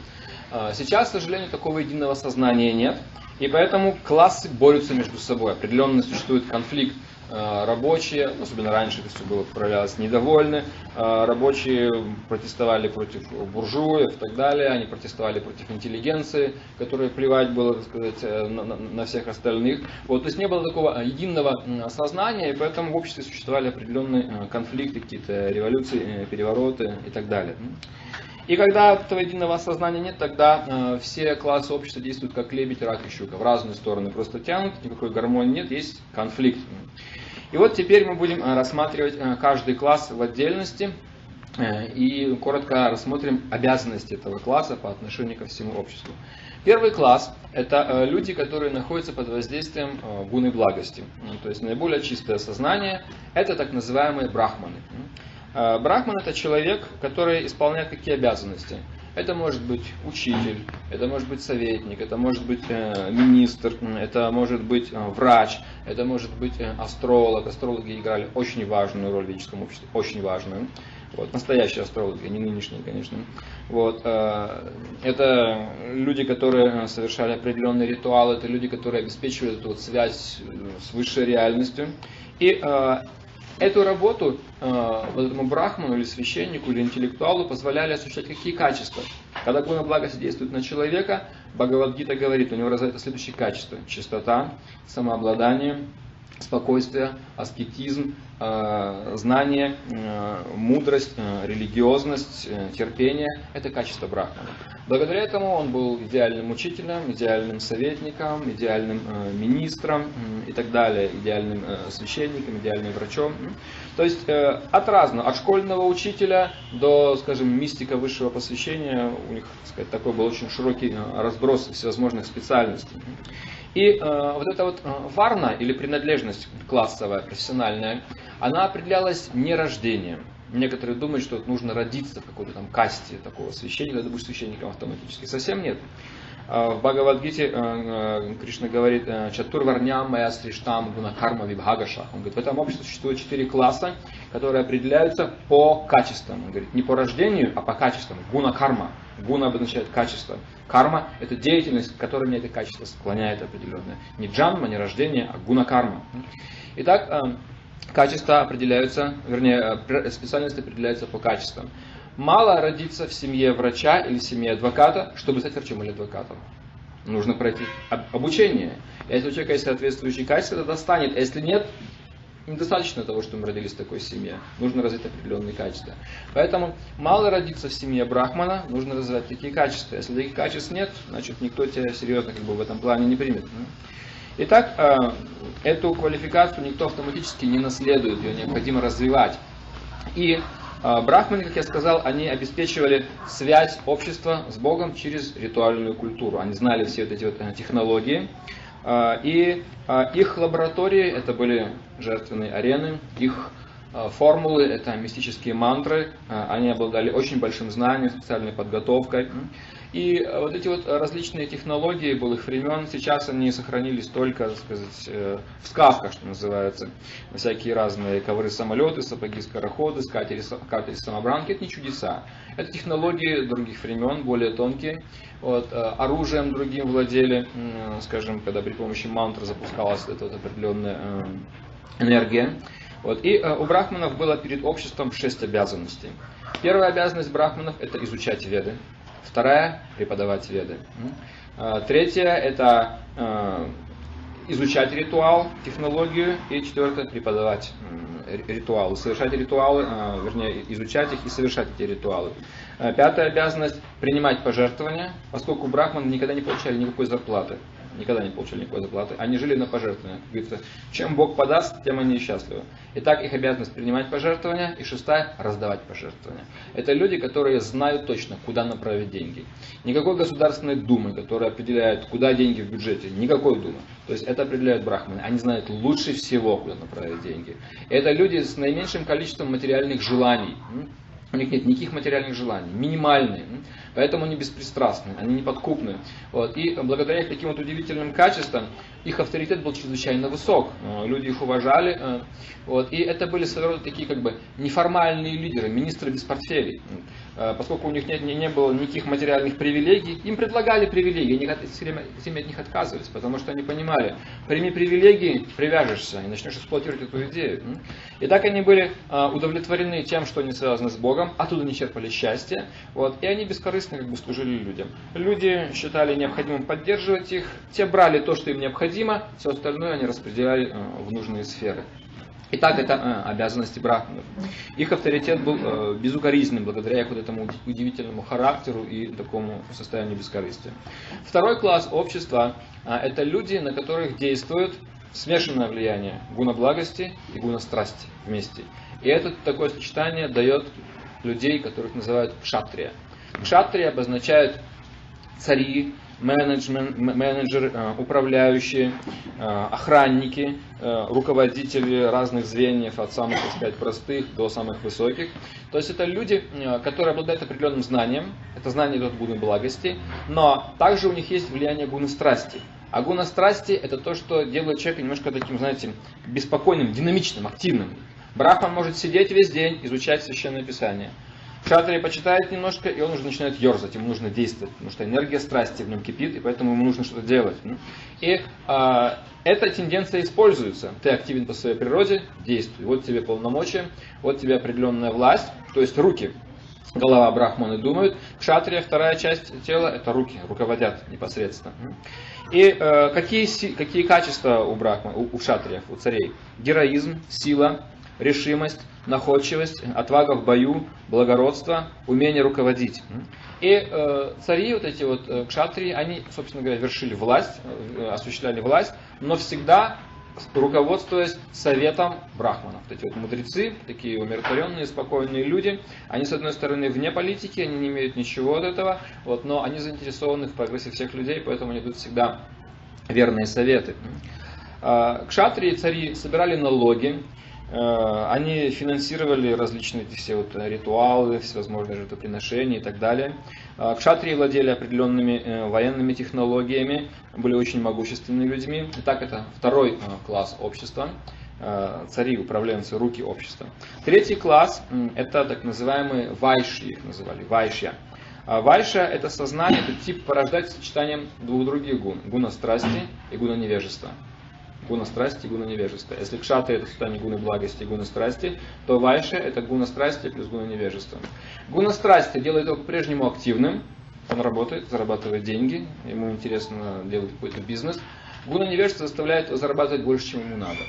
Сейчас, к сожалению, такого единого сознания нет. И поэтому классы борются между собой. Определенно существует конфликт. Э, рабочие, особенно раньше это все было проявлялось, недовольны. Э, рабочие протестовали против буржуев и так далее. Они протестовали против интеллигенции, которая плевать было, так сказать, э, на, на всех остальных. Вот, то есть не было такого единого сознания, и поэтому в обществе существовали определенные конфликты, какие-то революции, перевороты и так далее. И когда этого единого сознания нет, тогда э, все классы общества действуют как лебедь, рак и щука. В разные стороны просто тянут, никакой гармонии нет, есть конфликт. И вот теперь мы будем э, рассматривать э, каждый класс в отдельности э, и коротко рассмотрим обязанности этого класса по отношению ко всему обществу. Первый класс – это люди, которые находятся под воздействием гуны благости. То есть наиболее чистое сознание – это так называемые брахманы. Э, брахман это человек, который исполняет какие обязанности. Это может быть учитель, это может быть советник, это может быть э, министр, это может быть э, врач, это может быть э, астролог. Астрологи играли очень важную роль в ведическом обществе, очень важную. Вот, настоящие астрологи, не нынешние, конечно. Вот, это люди, которые совершали определенные ритуалы, это люди, которые обеспечивали эту вот связь с высшей реальностью. И Эту работу э, вот этому брахману или священнику или интеллектуалу позволяли осуществлять какие качества. Когда гуна благости действует на человека, Бхагавадгита говорит, у него развито следующие качества. Чистота, самообладание, спокойствие, аскетизм, э, знание, э, мудрость, э, религиозность, терпение – это качество Брахмана. Благодаря этому он был идеальным учителем, идеальным советником, идеальным министром и так далее, идеальным священником, идеальным врачом. То есть от разного, от школьного учителя до, скажем, мистика высшего посвящения, у них, так сказать, такой был очень широкий разброс всевозможных специальностей. И э, вот эта вот э, варна или принадлежность классовая, профессиональная, она определялась не рождением. Некоторые думают, что нужно родиться в какой-то там касте такого священника, когда будешь священником автоматически. Совсем нет. Э, в Бхагавадгите э, э, Кришна говорит «Чатур варням моя сриштам гуна карма вибхагаша». Он говорит, в этом обществе существует четыре класса, которые определяются по качествам. Он говорит, не по рождению, а по качествам. Гуна карма. Гуна обозначает качество. Карма – это деятельность, которая мне это качество склоняет определенное. Не джанма, не рождение, а гуна карма. Итак, э, качества определяются, вернее, э, специальности определяются по качествам. Мало родиться в семье врача или в семье адвоката, чтобы стать врачом или адвокатом. Нужно пройти обучение. Если у человека есть соответствующие качества, тогда станет. А если нет, недостаточно того, что мы родились в такой семье. Нужно развить определенные качества. Поэтому мало родиться в семье брахмана, нужно развивать такие качества. Если таких качеств нет, значит никто тебя серьезно как бы, в этом плане не примет. Итак, э, эту квалификацию никто автоматически не наследует, ее необходимо развивать. И э, брахманы, как я сказал, они обеспечивали связь общества с Богом через ритуальную культуру. Они знали все вот эти вот э, технологии. И их лаборатории это были жертвенные арены, их формулы это мистические мантры, они обладали очень большим знанием, специальной подготовкой. И вот эти вот различные технологии былых времен, сейчас они сохранились только, так сказать, э, в сказках, что называется. Всякие разные ковры-самолеты, сапоги-скороходы, катери-самобранки, это не чудеса. Это технологии других времен, более тонкие. Вот, э, оружием другим владели, скажем, когда при помощи мантр запускалась эта вот определенная э, энергия. Вот. И у брахманов было перед обществом шесть обязанностей. Первая обязанность брахманов – это изучать веды. Вторая – преподавать веды. А, третья – это а, изучать ритуал, технологию. И четвертое – преподавать ритуалы, совершать ритуалы, а, вернее, изучать их и совершать эти ритуалы. Пятая обязанность – принимать пожертвования, поскольку брахманы никогда не получали никакой зарплаты никогда не получали никакой зарплаты. Они жили на пожертвования. Говорится, чем Бог подаст, тем они счастливы. Итак, их обязанность принимать пожертвования. И шестая – раздавать пожертвования. Это люди, которые знают точно, куда направить деньги. Никакой государственной думы, которая определяет, куда деньги в бюджете. Никакой думы. То есть это определяют брахманы. Они знают лучше всего, куда направить деньги. Это люди с наименьшим количеством материальных желаний. У них нет никаких материальных желаний, минимальные. Поэтому они беспристрастны, они неподкупны. Вот. И благодаря таким вот удивительным качествам их авторитет был чрезвычайно высок. Э, люди их уважали. Э, вот. И это были своего рода такие как бы неформальные лидеры, министры без портфелей. Э, поскольку у них не, не, не было никаких материальных привилегий, им предлагали привилегии, они все время, все время от них отказывались, потому что они понимали, прими привилегии, привяжешься и начнешь эксплуатировать эту идею. И так они были удовлетворены тем, что они связаны с Богом, оттуда не черпали счастье, вот, и они бескорыстно как бы служили людям. Люди считали необходимым поддерживать их, те брали то, что им необходимо, необходимо, все остальное они распределяли э, в нужные сферы. Итак, это э, обязанности брахманов. Их авторитет был э, безукоризненным благодаря их вот этому удивительному характеру и такому состоянию бескорыстия. Второй класс общества – это люди, на которых действует смешанное влияние гуна благости и гуна страсти вместе. И это такое сочетание дает людей, которых называют кшатрия. Кшатрия обозначает цари, менеджмент, менеджеры, э, управляющие, э, охранники, э, руководители разных звеньев, от самых, так сказать, простых до самых высоких. То есть это люди, которые обладают определенным знанием, это знание идет гуны благости, но также у них есть влияние гуны страсти. А гуна страсти это то, что делает человека немножко таким, знаете, беспокойным, динамичным, активным. Брахман может сидеть весь день, изучать священное писание. Шатри почитает немножко, и он уже начинает ерзать, ему нужно действовать, потому что энергия страсти в нем кипит, и поэтому ему нужно что-то делать. И а, эта тенденция используется. Ты активен по своей природе, действуй. Вот тебе полномочия, вот тебе определенная власть, то есть руки. Голова брахманы думают. Кшатрия, вторая часть тела, это руки, руководят непосредственно. И э, какие, какие качества у брахма, у, у шатриев, у царей? Героизм, сила, решимость, находчивость, отвага в бою, благородство, умение руководить. И э, цари, вот эти вот э, кшатрии, они, собственно говоря, вершили власть, э, осуществляли власть, но всегда руководствуясь советом брахманов. Вот эти вот мудрецы, такие умиротворенные, спокойные люди, они, с одной стороны, вне политики, они не имеют ничего от этого, вот, но они заинтересованы в прогрессе всех людей, поэтому они дают всегда верные советы. А, кшатрии, цари собирали налоги, Э, они финансировали различные эти все вот ритуалы, всевозможные жертвоприношения и так далее. Э, кшатрии владели определенными э, военными технологиями, были очень могущественными людьми. Итак, это второй класс общества цари, управленцы, руки общества. Третий класс – это так называемые вайши, их называли, вайшья. Вайша – это сознание, это тип порождать сочетанием двух других гун – гуна страсти и гуна невежества гуна страсти гуна невежества. Если кшата это состояние гуны благости и гуна страсти, то вайша это гуна страсти плюс гуна невежества. Гуна страсти делает его по-прежнему активным, он работает, зарабатывает деньги, ему интересно делать какой-то бизнес. Гуна невежества заставляет его зарабатывать больше, чем ему надо.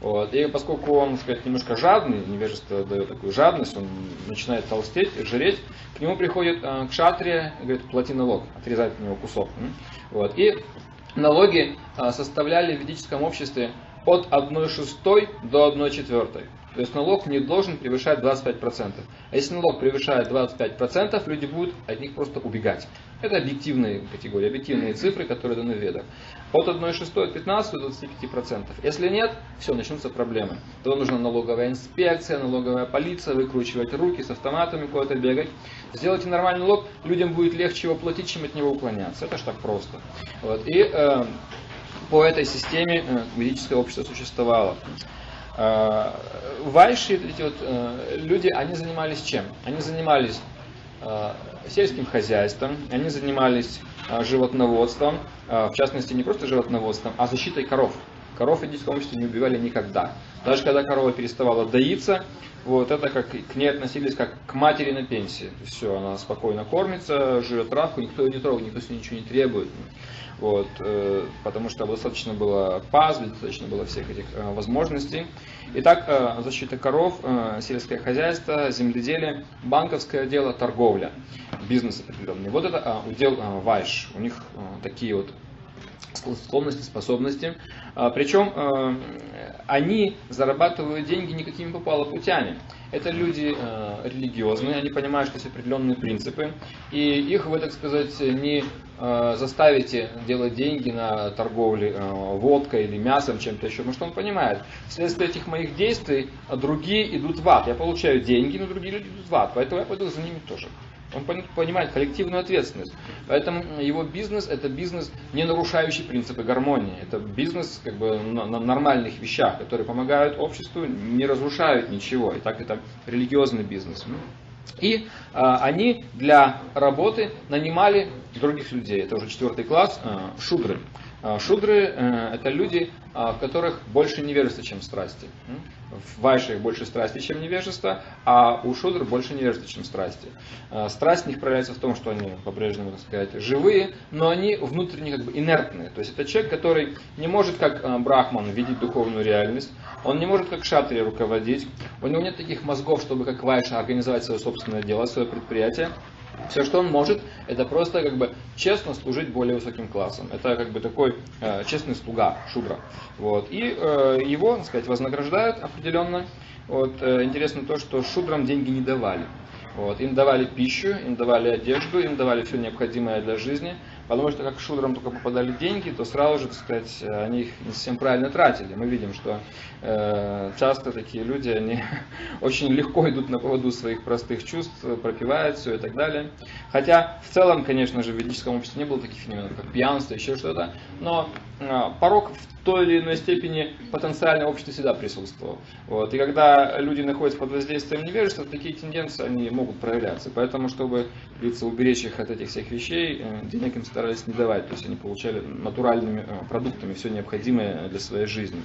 Вот. И поскольку он, так сказать, немножко жадный, невежество дает такую жадность, он начинает толстеть, жреть, к нему приходит э, кшатрия и говорит, плати налог, отрезает от него кусок. Вот. И налоги а, составляли в ведическом обществе от 1 шестой до 1 четвертой. То есть налог не должен превышать 25%. А если налог превышает 25%, люди будут от них просто убегать. Это объективные категории, объективные цифры, которые даны в ведах. От 1,6 до 15 до 25%. Если нет, все, начнутся проблемы. То нужна налоговая инспекция, налоговая полиция, выкручивать руки с автоматами куда-то бегать. Сделайте нормальный налог, людям будет легче его платить, чем от него уклоняться. Это ж так просто. Вот. И э, по этой системе э, ведическое общество существовало. Э, вайши, эти вот э, люди, они занимались чем? Они занимались э, сельским хозяйством, они занимались животноводством, в частности не просто животноводством, а защитой коров. Коров в индийском обществе не убивали никогда. Даже когда корова переставала доиться, вот это как к ней относились как к матери на пенсии. Все, она спокойно кормится, живет травку, никто ее не трогает, никто с ней ничего не требует вот, э, потому что достаточно было паз, достаточно было всех этих э, возможностей. Итак, э, защита коров, сельское хозяйство, земледелие, банковское дело, торговля, бизнес определенный. Вот это удел Вайш, у них такие вот склонности, способности. Причем они зарабатывают деньги никакими попало путями. Это люди э, религиозные, они понимают, что есть определенные принципы, и их вы, так сказать, не э, заставите делать деньги на торговле э, водкой или мясом, чем-то еще, потому что он понимает, вследствие этих моих действий другие идут в ад. Я получаю деньги, но другие люди идут в ад, поэтому я пойду за ними тоже. Он понимает коллективную ответственность. Поэтому его бизнес это бизнес, не нарушающий принципы гармонии. Это бизнес как бы на, на нормальных вещах, которые помогают обществу, не разрушают ничего. И так это религиозный бизнес. И а, они для работы нанимали других людей. Это уже четвертый класс, а, шудры. А, шудры а, это люди, а, в которых больше невежества, чем страсти. В вайшах больше страсти, чем невежества, а у шудр больше невежества, чем страсти. А, страсть в них проявляется в том, что они по-прежнему, так сказать, живые, но они внутренне как бы инертные. То есть это человек, который не может как а, брахман видеть духовную реальность, он не может как шатри руководить, у него нет таких мозгов, чтобы как вайша организовать свое собственное дело, свое предприятие. Все, что он может, это просто как бы честно служить более высоким классом. Это как бы такой э, честный слуга, шудра. Вот. И э, его, так сказать, вознаграждают определенно. Вот, э, интересно то, что шудрам деньги не давали. Вот. Им давали пищу, им давали одежду, им давали все необходимое для жизни. Потому что как шудрам только попадали деньги, то сразу же, так сказать, они их не совсем правильно тратили. Мы видим, что э, часто такие люди, они очень легко идут на поводу своих простых чувств, пропивают все и так далее. Хотя в целом, конечно же, в ведическом обществе не было таких феноменов, как пьянство, еще что-то. Но э, порог в той или иной степени потенциально в обществе всегда присутствовал. Вот. И когда люди находятся под воздействием невежества, такие тенденции они могут проявляться. Поэтому, чтобы, говорится, уберечь их от этих всех вещей, э, денег им старались не давать. То есть они получали натуральными э, продуктами все необходимое для своей жизни.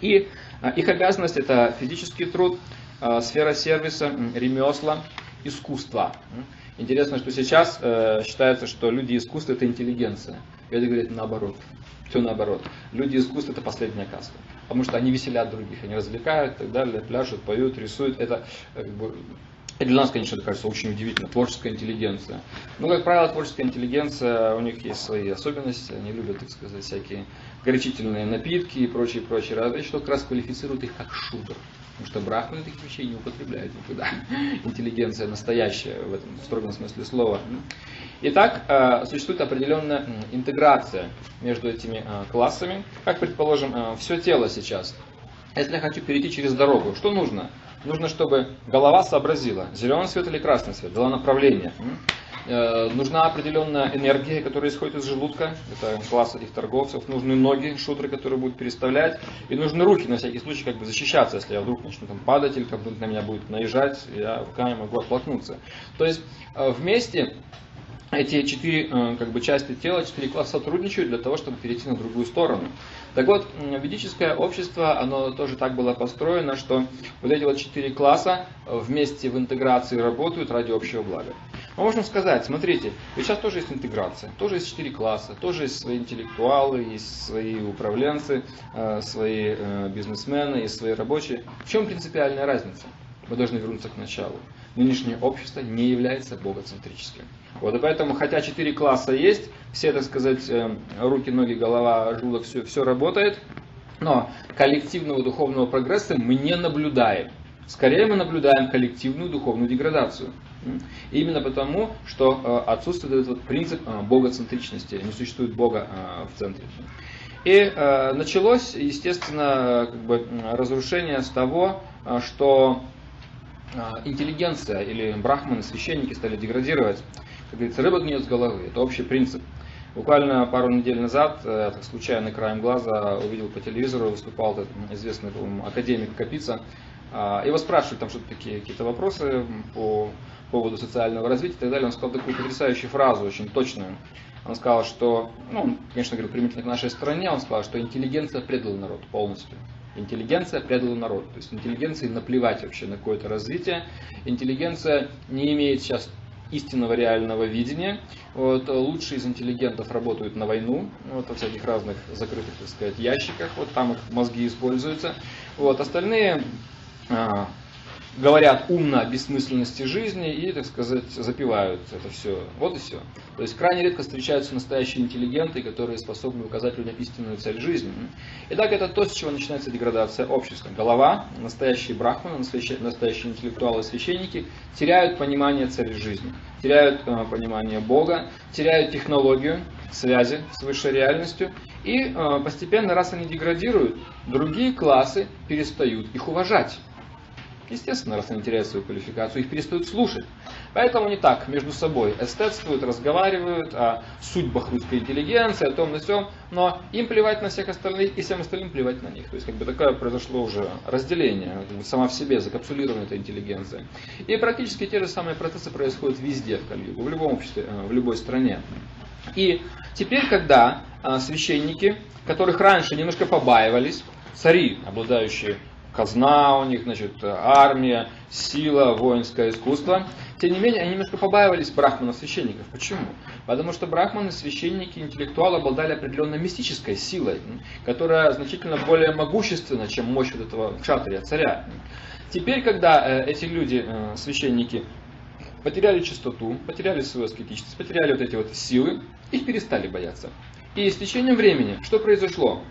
И э, их обязанность это физический труд, сфера сервиса, ремесла, искусства. Интересно, что сейчас э, считается, что люди искусства это интеллигенция. И это говорит наоборот. Все наоборот. Люди искусства это последняя каста. Потому что они веселят других, они развлекают и так далее, пляшут, поют, рисуют. Это э, как бы, и для нас, конечно, это кажется очень удивительно, творческая интеллигенция. Но, как правило, творческая интеллигенция, у них есть свои особенности, они любят, так сказать, всякие горячительные напитки и прочие, прочие разные, что как раз квалифицирует их как шутер. Потому что брахманы таких вещей не употребляют никуда. Интеллигенция настоящая в этом в строгом смысле слова. Итак, э, существует определенная интеграция между этими э, классами. Как, предположим, э, все тело сейчас. Если я хочу перейти через дорогу, что нужно? Нужно, чтобы голова сообразила, зеленый свет или красный свет, дала направление. Э, нужна определенная энергия, которая исходит из желудка. Это класс этих торговцев. Нужны ноги, шутры, которые будут переставлять. И нужны руки, на всякий случай, как бы защищаться, если я вдруг начну там падать или как-то на меня будет наезжать, я руками могу оттолкнуться. То есть э, вместе эти четыре э, как бы, части тела, четыре класса сотрудничают для того, чтобы перейти на другую сторону. Так вот, ведическое общество, оно тоже так было построено, что вот эти вот четыре класса вместе в интеграции работают ради общего блага. Мы можем сказать, смотрите, ведь сейчас тоже есть интеграция, тоже есть четыре класса, тоже есть свои интеллектуалы, есть свои управленцы, э, свои э, бизнесмены, есть свои рабочие. В чем принципиальная разница? Мы должны вернуться к началу. Нынешнее общество не является богоцентрическим. Вот, и поэтому, хотя четыре класса есть, все, так сказать, э, руки, ноги, голова, желудок, все, все работает, но коллективного духовного прогресса мы не наблюдаем. Скорее мы наблюдаем коллективную духовную деградацию. Именно потому, что э, отсутствует этот вот принцип э, богоцентричности, не существует Бога в центре. И началось, естественно, как бы, разрушение с того, что интеллигенция или брахманы, священники стали деградировать как говорится, рыба гниет с головы. Это общий принцип. Буквально пару недель назад, я так случайно краем глаза увидел по телевизору, выступал этот известный академик Капица. А, его спрашивали там что-то такие какие-то вопросы по поводу социального развития и так далее. Он сказал такую потрясающую фразу, очень точную. Он сказал, что, ну, он, конечно, говорил примитивно к нашей стране, он сказал, что интеллигенция предала народ полностью. Интеллигенция предала народ. То есть интеллигенции наплевать вообще на какое-то развитие. Интеллигенция не имеет сейчас истинного реального видения. Вот, лучшие из интеллигентов работают на войну, вот, во всяких разных закрытых, так сказать, ящиках, вот там их мозги используются. Вот, остальные а, говорят умно о бессмысленности жизни и, так сказать, запивают это все. Вот и все. То есть крайне редко встречаются настоящие интеллигенты, которые способны указать людям истинную цель жизни. Итак, это то, с чего начинается деградация общества. Голова, настоящие брахманы, настоящие, интеллектуалы и священники теряют понимание цели жизни, теряют э, понимание Бога, теряют технологию связи с высшей реальностью. И э, постепенно, раз они деградируют, другие классы перестают их уважать. Естественно, раз они теряют свою квалификацию, их перестают слушать. Поэтому они так между собой эстетствуют, разговаривают о судьбах русской интеллигенции, о том на всем, но им плевать на всех остальных и всем остальным плевать на них. То есть как бы такое произошло уже разделение, сама в себе закапсулирована эта интеллигенция. И практически те же самые процессы происходят везде в Кальюгу, в любом обществе, э, в любой стране. И теперь, когда э, священники, которых раньше немножко побаивались, цари, обладающие казна у них, значит, армия, сила, воинское искусство. Тем не менее, они немножко побаивались брахманов священников. Почему? Потому что брахманы, священники, интеллектуалы обладали определенной мистической силой, которая значительно более могущественна, чем мощь вот этого кшатрия, царя. Теперь, когда э, эти люди, э, священники, потеряли чистоту, потеряли свою аскетичность, потеряли вот эти вот силы, их перестали бояться. И с течением времени что произошло?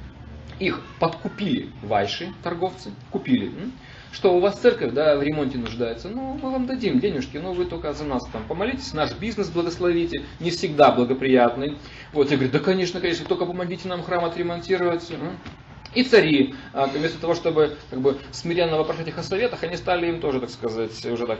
Их подкупили вайши, торговцы, купили. Что у вас церковь да, в ремонте нуждается, ну мы вам дадим денежки, но вы только за нас там помолитесь, наш бизнес благословите, не всегда благоприятный. Вот, я говорю, да конечно, конечно, только помогите нам храм отремонтировать. И цари, а, вместо того, чтобы как бы, смиренно вопрошать их о советах, они стали им тоже, так сказать, уже так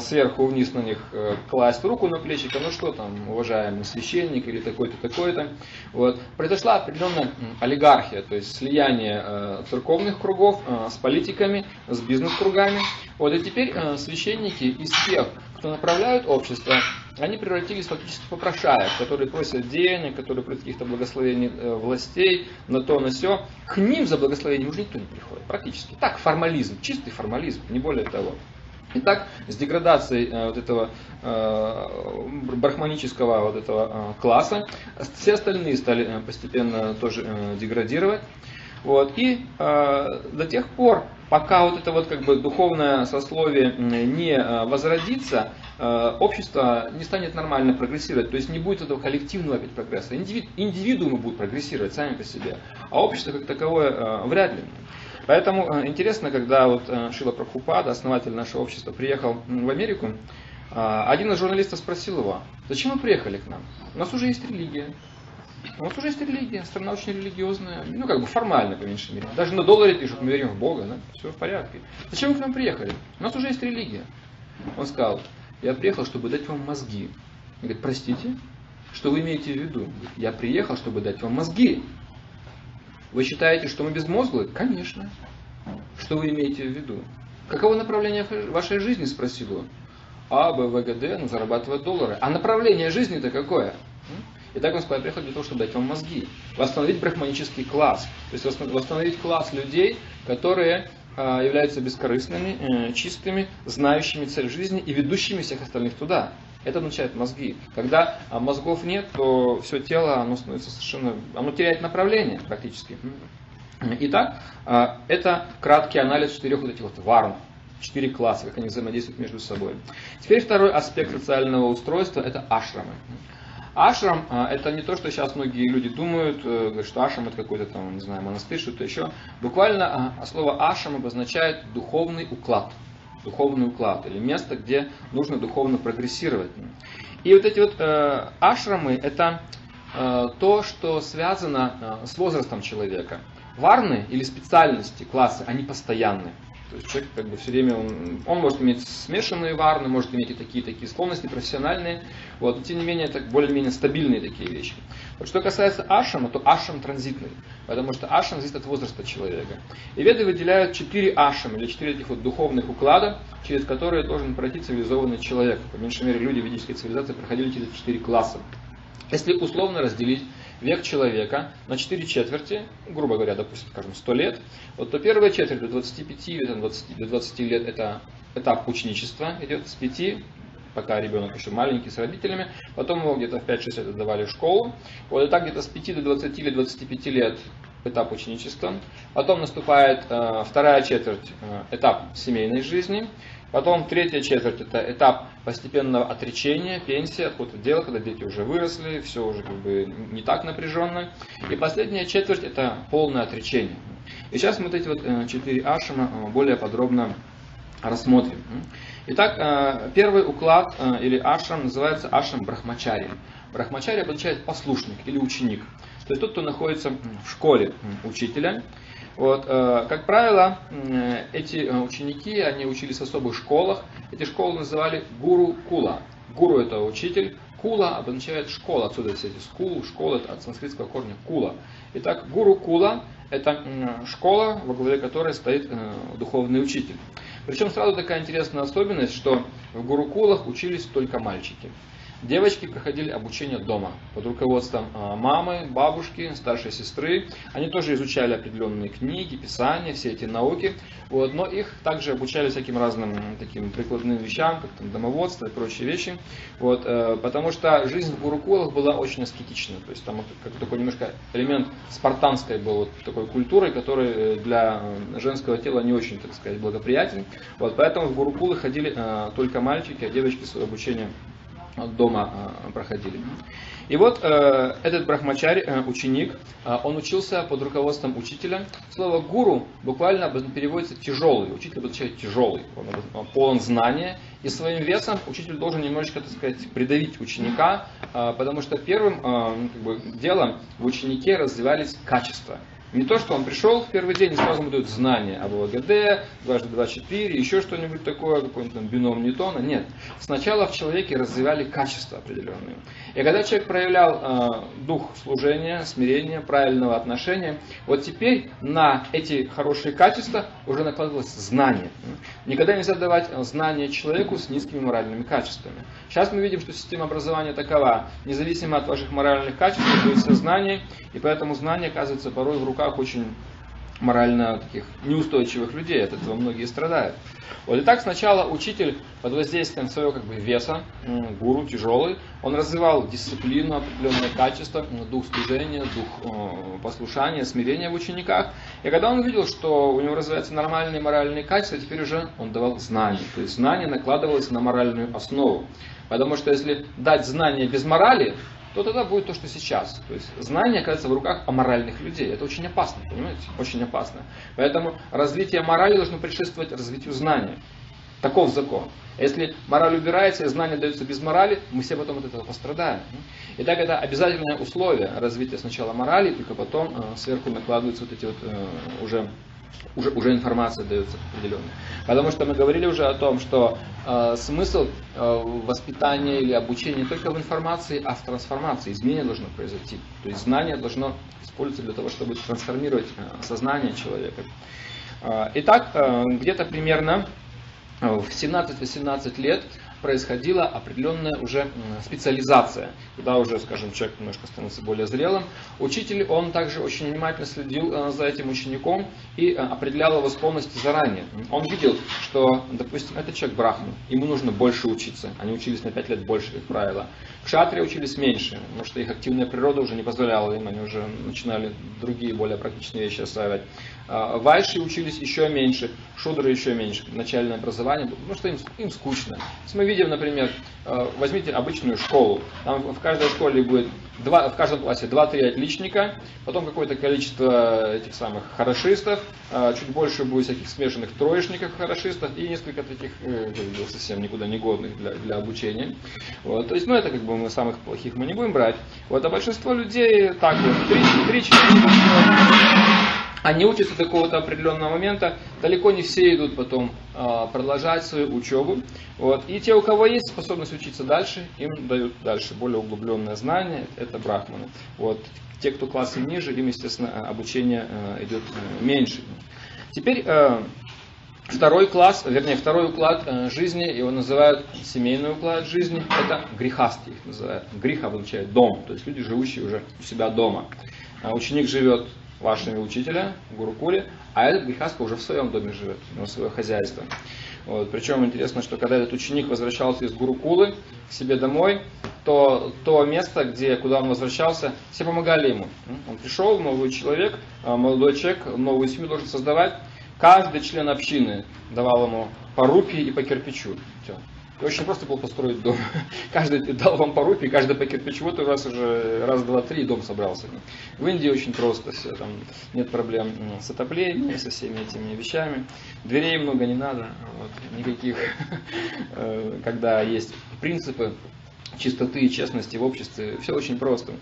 сверху вниз на них э, класть руку на плечико, ну что там, уважаемый священник или такой-то, такой-то. Вот. Произошла определенная олигархия, то есть слияние э, церковных кругов э, с политиками, с бизнес-кругами. Вот. И теперь священники из тех, кто направляют общество, они превратились фактически в попрошаек, которые просят денег, которые просят каких-то благословений властей, на то, на все. К ним за благословением уже никто не приходит, практически. Так, формализм, чистый формализм, не более того. Итак, с деградацией э, вот этого э, брахманического вот этого э, класса все остальные стали постепенно тоже деградировать. Вот, и до тех пор, пока вот это вот как бы духовное сословие не возродится, общество не станет нормально прогрессировать, то есть не будет этого коллективного опять прогресса. Индивид, индивидуумы будут прогрессировать сами по себе, а общество как таковое вряд ли. Поэтому э, интересно, когда вот э, Шила Прабхупада, основатель нашего общества, приехал в Америку, э, один из журналистов спросил его, зачем вы приехали к нам? У нас уже есть религия. У нас уже есть религия, страна очень религиозная, ну как бы формально, по меньшей мере. Даже на долларе пишут, мы верим в Бога, да? все в порядке. Зачем вы к нам приехали? У нас уже есть религия. Он сказал, я приехал, чтобы дать вам мозги. Он говорит, простите, что вы имеете в виду? Я приехал, чтобы дать вам мозги. Вы считаете, что мы безмозглые? Конечно. Что вы имеете в виду? Каково направление вашей жизни, спросил он. А, Б, В, Г, Д, ну, зарабатывать доллары. А направление жизни-то какое? И так он сказал, я приехал для того, чтобы дать вам мозги. Восстановить брахманический класс. То есть восстановить класс людей, которые а, являются бескорыстными, э, чистыми, знающими цель жизни и ведущими всех остальных туда. Это означает мозги. Когда а, мозгов нет, то все тело оно становится совершенно, оно теряет направление практически. Итак, а, это краткий анализ четырех вот этих вот варн, четыре класса, как они взаимодействуют между собой. Теперь второй аспект социального устройства – это ашрамы. Ашрам а, это не то, что сейчас многие люди думают, э, что ашрам это какой-то там, не знаю, монастырь, что-то еще. Буквально слово ашрам обозначает духовный уклад духовный уклад, или место, где нужно духовно прогрессировать. И вот эти вот э, ашрамы это э, то, что связано э, с возрастом человека. Варны или специальности, классы, они постоянны. То есть человек как бы все время, он, он может иметь смешанные варны, может иметь и такие такие склонности профессиональные, вот, но тем не менее это более-менее стабильные такие вещи. Что касается ашама, то ашам транзитный, потому что ашам зависит от возраста человека. И веды выделяют четыре ашама, или четыре этих вот духовных уклада, через которые должен пройти цивилизованный человек. По меньшей мере люди ведической цивилизации проходили через четыре класса. Если условно разделить век человека на 4 четверти, грубо говоря, допустим, скажем, 100 лет, вот то первая четверть до 25, или 20, до 20 лет это этап ученичества идет с 5 пока ребенок еще маленький, с родителями. Потом его где-то в 5-6 лет отдавали в школу. Вот и так где-то с 5 до 20 или 25 лет этап ученичества. Потом наступает э, вторая четверть, э, этап семейной жизни. Потом третья четверть это этап постепенного отречения, пенсии, откуда дело, когда дети уже выросли, все уже как бы не так напряженно. И последняя четверть это полное отречение. И сейчас мы вот эти вот э, четыре ашама э, более подробно рассмотрим. Итак, э, первый уклад или ашрам называется ашрам брахмачари. Брахмачари обозначает послушник или ученик. То есть тот, кто находится в школе учителя, вот, э, как правило, э, эти э, ученики, они учились в особых школах. Эти школы называли гуру кула. Гуру это учитель, кула обозначает школа, отсюда все эти скул, школа это от санскритского корня кула. Итак, гуру кула это школа, во главе которой стоит духовный учитель. Причем сразу такая интересная особенность, что в гурукулах учились только мальчики. Девочки проходили обучение дома под руководством а, мамы, бабушки, старшей сестры. Они тоже изучали определенные книги, писания, все эти науки. Вот, но их также обучали всяким разным таким прикладным вещам, как там, домоводство и прочие вещи. Вот, э, потому что жизнь в гурукулах была очень аскетична. То есть там как такой немножко элемент спартанской был вот, такой культуры, который э, для женского тела не очень, так сказать, благоприятен. Вот, поэтому в гурукулы ходили э, только мальчики, а девочки свое обучение дома э, проходили. И вот э, этот брахмачарь, э, ученик, э, он учился под руководством учителя. Слово гуру буквально переводится тяжелый. Учитель обозначает тяжелый. Он, он полон знания. И своим весом учитель должен немножечко, так сказать, придавить ученика, э, потому что первым э, ну, как бы, делом в ученике развивались качества. Не то, что он пришел в первый день и сразу ему дают знания об ОГД, дважды два четыре, еще что-нибудь такое, какой-нибудь там бином Ньютона. Нет. Сначала в человеке развивали качества определенные. И когда человек проявлял э, дух служения, смирения, правильного отношения, вот теперь на эти хорошие качества уже накладывалось знание. Никогда нельзя давать знания человеку с низкими моральными качествами. Сейчас мы видим, что система образования такова, независимо от ваших моральных качеств, то есть знание, и поэтому знание оказывается порой в руках очень морально таких неустойчивых людей, от этого многие страдают. Вот и так сначала учитель под воздействием своего как бы веса, гуру тяжелый, он развивал дисциплину, определенные качества, дух служения, дух послушания, смирения в учениках. И когда он увидел, что у него развиваются нормальные моральные качества, теперь уже он давал знания. То есть знание накладывалось на моральную основу. Потому что если дать знания без морали, то тогда будет то, что сейчас. То есть знание оказывается в руках аморальных людей. Это очень опасно, понимаете? Очень опасно. Поэтому развитие морали должно предшествовать развитию знания. Таков закон. Если мораль убирается и знание дается без морали, мы все потом от этого пострадаем. Итак, это обязательное условие развития сначала морали, только потом э, сверху накладываются вот эти вот э, уже уже, уже информация дается определенная. Потому что мы говорили уже о том, что э, смысл э, воспитания или обучения не только в информации, а в трансформации. Изменение должно произойти. То есть знание должно использоваться для того, чтобы трансформировать э, сознание человека. Э, итак, э, где-то примерно в 17-18 лет происходила определенная уже специализация, когда уже, скажем, человек немножко становится более зрелым. Учитель, он также очень внимательно следил э, за этим учеником и э, определял его склонности заранее. Он видел, что, допустим, это человек брахман, ему нужно больше учиться. Они учились на 5 лет больше, как правило. Кшатрии учились меньше, потому что их активная природа уже не позволяла им, они уже начинали другие более практичные вещи осваивать. А, вайши учились еще меньше, шудры еще меньше, начальное образование, потому что им, им скучно. Если мы видим, например, а, возьмите обычную школу, там в каждой школе будет два, в каждом классе 2-3 отличника, потом какое-то количество этих самых хорошистов, а, чуть больше будет всяких смешанных троечников хорошистов и несколько таких э, совсем никуда не годных для, для обучения. Вот. То есть, ну это как бы мы самых плохих мы не будем брать. Вот, а большинство людей так вот, 3-4 они учатся до какого-то определенного момента, далеко не все идут потом э, продолжать свою учебу. Вот. И те, у кого есть способность учиться дальше, им дают дальше более углубленное знание, это брахманы. Вот. Те, кто классы ниже, им, естественно, обучение э, идет э, меньше. Теперь э, второй класс, вернее, второй уклад э, жизни, его называют семейный уклад жизни, это грехасти их называют. Грех обозначает дом, то есть люди, живущие уже у себя дома. А ученик живет вашими учителя, Гурукуле, а этот Грихаска уже в своем доме живет, у него свое хозяйство. Вот. Причем интересно, что когда этот ученик возвращался из Гурукулы к себе домой, то то место, где, куда он возвращался, все помогали ему. Он пришел, новый человек, а, молодой человек, новую семью должен создавать. Каждый член общины давал ему по рупии и по кирпичу. Все. И очень просто было построить дом. Каждый дал вам по рупии, каждый по кирпичу, вот у вас уже раз, два, три, дом собрался. В Индии очень просто все, там нет проблем с отоплением, со всеми этими вещами. Дверей много не надо, вот, никаких, э, когда есть принципы чистоты и честности в обществе, все очень просто.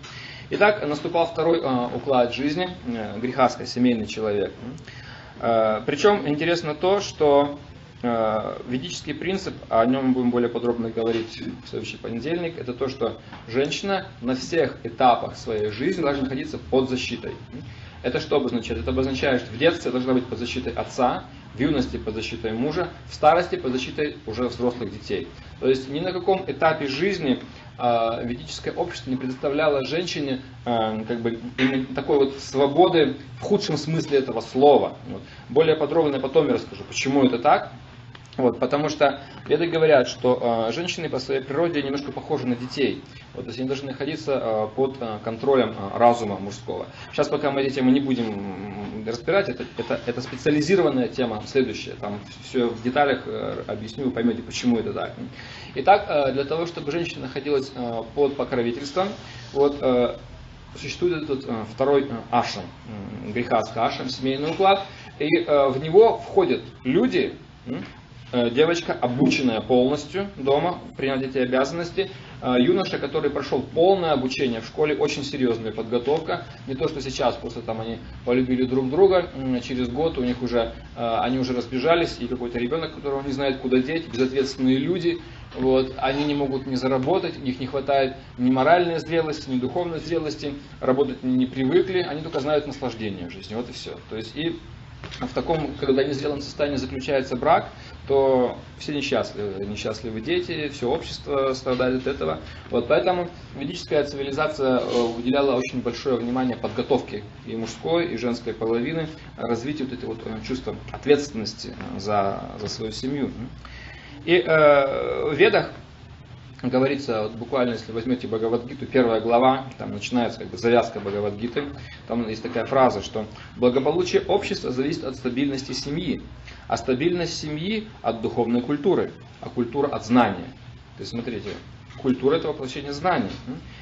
Итак, наступал второй э, уклад жизни, э, грехастый, семейный человек. Э, причем интересно то, что ведический принцип, о нем мы будем более подробно говорить в следующий понедельник, это то, что женщина на всех этапах своей жизни должна находиться под защитой. Это что обозначает? Это обозначает, что в детстве должна быть под защитой отца, в юности под защитой мужа, в старости под защитой уже взрослых детей. То есть ни на каком этапе жизни э, ведическое общество не предоставляло женщине э, как бы, такой вот свободы в худшем смысле этого слова. Более подробно я потом я расскажу, почему это так. Вот, потому что веды говорят, что э, женщины по своей природе немножко похожи на детей. Вот, то есть они должны находиться э, под э, контролем э, разума мужского. Сейчас пока мы эти темы не будем разбирать, это, это, это специализированная тема следующая. Там все в деталях э, объясню, вы поймете, почему это так. Итак, э, для того, чтобы женщина находилась э, под покровительством, вот, э, существует этот э, второй э, ашам, э, грехастский ашам, семейный уклад, и э, в него входят люди, девочка, обученная полностью дома, принять эти обязанности. Э, юноша, который прошел полное обучение в школе, очень серьезная подготовка. Не то, что сейчас, просто там они полюбили друг друга, через год у них уже, э, они уже разбежались, и какой-то ребенок, которого не знает, куда деть, безответственные люди, вот, они не могут не заработать, у них не хватает ни моральной зрелости, ни духовной зрелости, работать не привыкли, они только знают наслаждение в жизни, вот и все. То есть и в таком, когда незрелом состоянии заключается брак, то все несчастливы. Несчастливы дети, все общество страдает от этого. Вот поэтому ведическая цивилизация э, уделяла очень большое внимание подготовке и мужской, и женской половины, развитию вот этого вот э, чувства ответственности за, за свою семью. И э, в Ведах говорится, вот буквально если возьмете Бхагавадгиту, первая глава, там начинается как бы завязка Бхагавадгиты, там есть такая фраза, что благополучие общества зависит от стабильности семьи, а стабильность семьи от духовной культуры, а культура от знания. То есть смотрите, культура это воплощение знаний.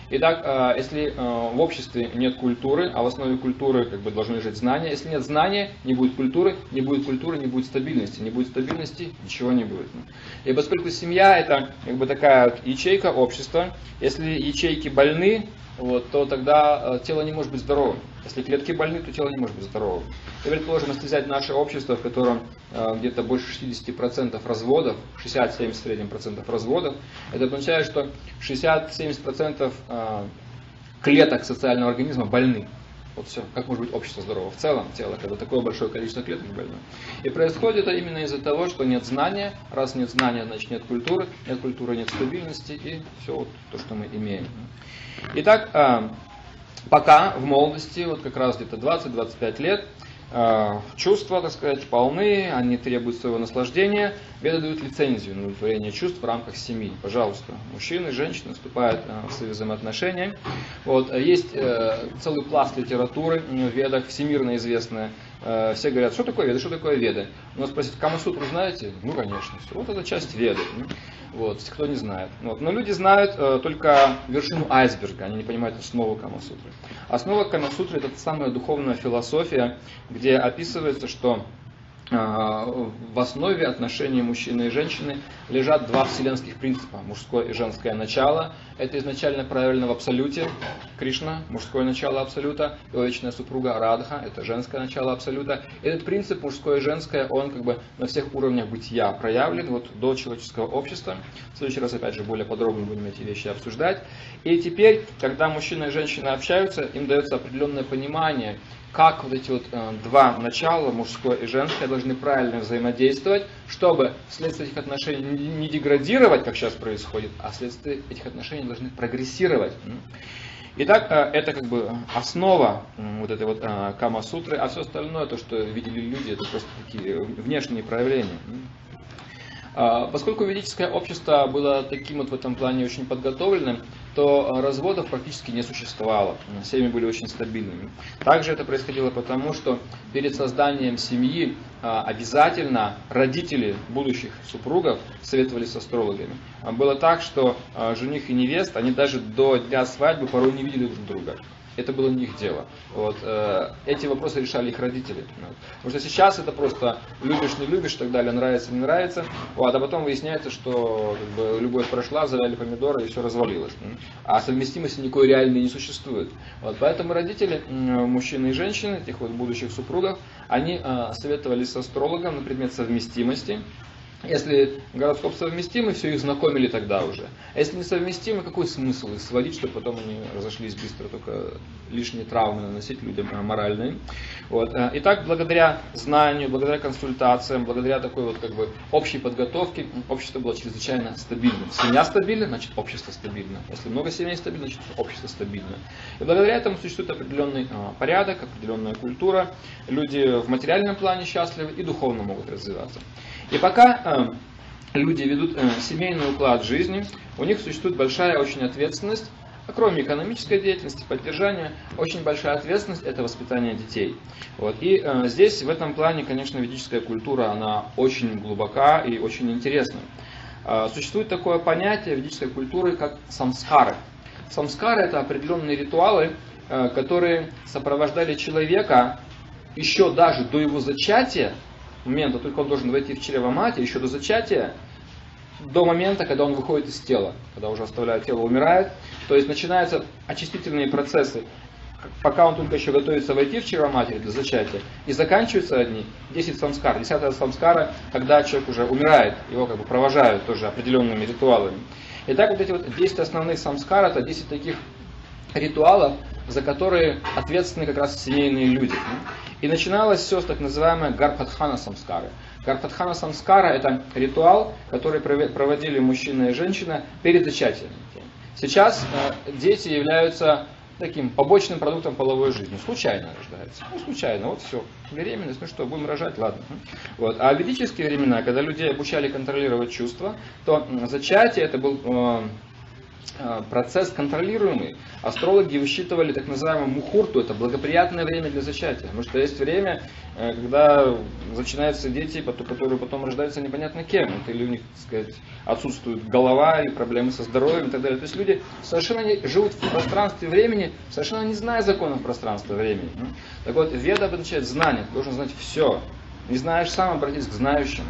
Итак, э, если э, в обществе нет культуры, а в основе культуры как бы должны лежать знания, если нет знания, не будет культуры, не будет культуры, не будет стабильности, не будет стабильности, ничего не будет. И поскольку семья это как бы такая ячейка общества, если ячейки больны, вот, то тогда э, тело не может быть здоровым. Если клетки больны, то тело не может быть здоровым. И предположим, если взять наше общество, в котором э, где-то больше 60% разводов, 60-70 в среднем процентов разводов, это означает, что 60-70% э, клеток социального организма больны. Вот все, как может быть общество здорово в целом, тело, когда такое большое количество клеток больное. И происходит это именно из-за того, что нет знания. Раз нет знания, значит нет культуры. Нет культуры, нет стабильности и все вот то, что мы имеем. Итак, э, пока в молодости, вот как раз где-то 20-25 лет, чувства, так сказать, полны, они требуют своего наслаждения, веды дают лицензию на удовлетворение чувств в рамках семьи. Пожалуйста, мужчины, женщины вступают э, в свои взаимоотношения. Вот, есть целый пласт литературы в ведах, всемирно известная. Все говорят, что такое веды, что такое веды. У нас спросят, Камасутру знаете? Ну, конечно. Вот это часть веды. Вот, кто не знает. Вот. Но люди знают э, только вершину айсберга, они не понимают основу Камасутры. Основа Камасутры это самая духовная философия, где описывается, что в основе отношений мужчины и женщины лежат два вселенских принципа, мужское и женское начало. Это изначально правильно в абсолюте, Кришна, мужское начало абсолюта, и вечная супруга Радха, это женское начало абсолюта. Этот принцип мужское и женское, он как бы на всех уровнях бытия проявлен, вот до человеческого общества. В следующий раз, опять же, более подробно будем эти вещи обсуждать. И теперь, когда мужчина и женщина общаются, им дается определенное понимание, как вот эти вот э, два начала, мужское и женское, должны правильно взаимодействовать, чтобы вследствие этих отношений не деградировать, как сейчас происходит, а вследствие этих отношений должны прогрессировать. Итак, э, это как бы основа вот этой вот э, Кама-сутры, а все остальное, то, что видели люди, это просто такие внешние проявления. А, поскольку ведическое общество было таким вот в этом плане очень подготовленным, то а, разводов практически не существовало. Семьи были очень стабильными. Также это происходило потому, что перед созданием семьи а, обязательно родители будущих супругов советовались с астрологами. Было так, что жених и невеста, они даже до дня свадьбы порой не видели друг друга это было не их дело. Вот, э, эти вопросы решали их родители. Вот. Потому что сейчас это просто любишь, не любишь и так далее, нравится, не нравится. Вот, а потом выясняется, что как бы, любовь прошла, завяли помидоры и все развалилось. А совместимости никакой реальной не существует. Вот, поэтому родители, мужчины и женщины, этих вот будущих супругов, они э, советовались с астрологом на предмет совместимости. Если гороскоп совместимый, все их знакомили тогда уже. А если не совместимы, какой смысл их сводить, чтобы потом они разошлись быстро, только лишние травмы наносить людям а, моральные. Вот. А, итак, благодаря знанию, благодаря консультациям, благодаря такой вот как бы общей подготовке, общество было чрезвычайно стабильным. Семья стабильна, значит общество стабильно. Если много семей стабильно, значит общество стабильно. И благодаря этому существует определенный а, порядок, определенная культура. Люди в материальном плане счастливы и духовно могут развиваться. И пока э, люди ведут э, семейный уклад жизни, у них существует большая очень ответственность, а кроме экономической деятельности, поддержания, очень большая ответственность – это воспитание детей. Вот. И э, здесь, в этом плане, конечно, ведическая культура, она очень глубока и очень интересна. Э, существует такое понятие ведической культуры, как самскары. Самскары – это определенные ритуалы, э, которые сопровождали человека еще даже до его зачатия момента, только он должен войти в чрево матери, еще до зачатия, до момента, когда он выходит из тела, когда уже оставляет тело, умирает. То есть начинаются очистительные процессы, пока он только еще готовится войти в чрево матери для зачатия, и заканчиваются одни 10 самскар. 10 самскара, когда человек уже умирает, его как бы провожают тоже определенными ритуалами. Итак, вот эти вот 10 основных самскар, это 10 таких ритуалов, за которые ответственны как раз семейные люди. И начиналось все с так называемой Гарпадхана Самскары. Гарпадхана Самскара это ритуал, который проводили мужчина и женщина перед зачатием. Сейчас э, дети являются таким побочным продуктом половой жизни. Случайно рождается. Ну, случайно, вот все. Беременность, ну что, будем рожать, ладно. Вот. А в ведические времена, когда людей обучали контролировать чувства, то зачатие это был Э, процесс контролируемый. Астрологи высчитывали так называемую мухурту, это благоприятное время для зачатия. Потому что есть время, э, когда начинаются дети, которые потом рождаются непонятно кем. Это или у них, так сказать, отсутствует голова, или проблемы со здоровьем и так далее. То есть люди совершенно не, живут в пространстве времени, совершенно не зная законов пространства времени. Так вот, веда обозначает знание, ты должен знать все. Не знаешь сам, обратись к знающим.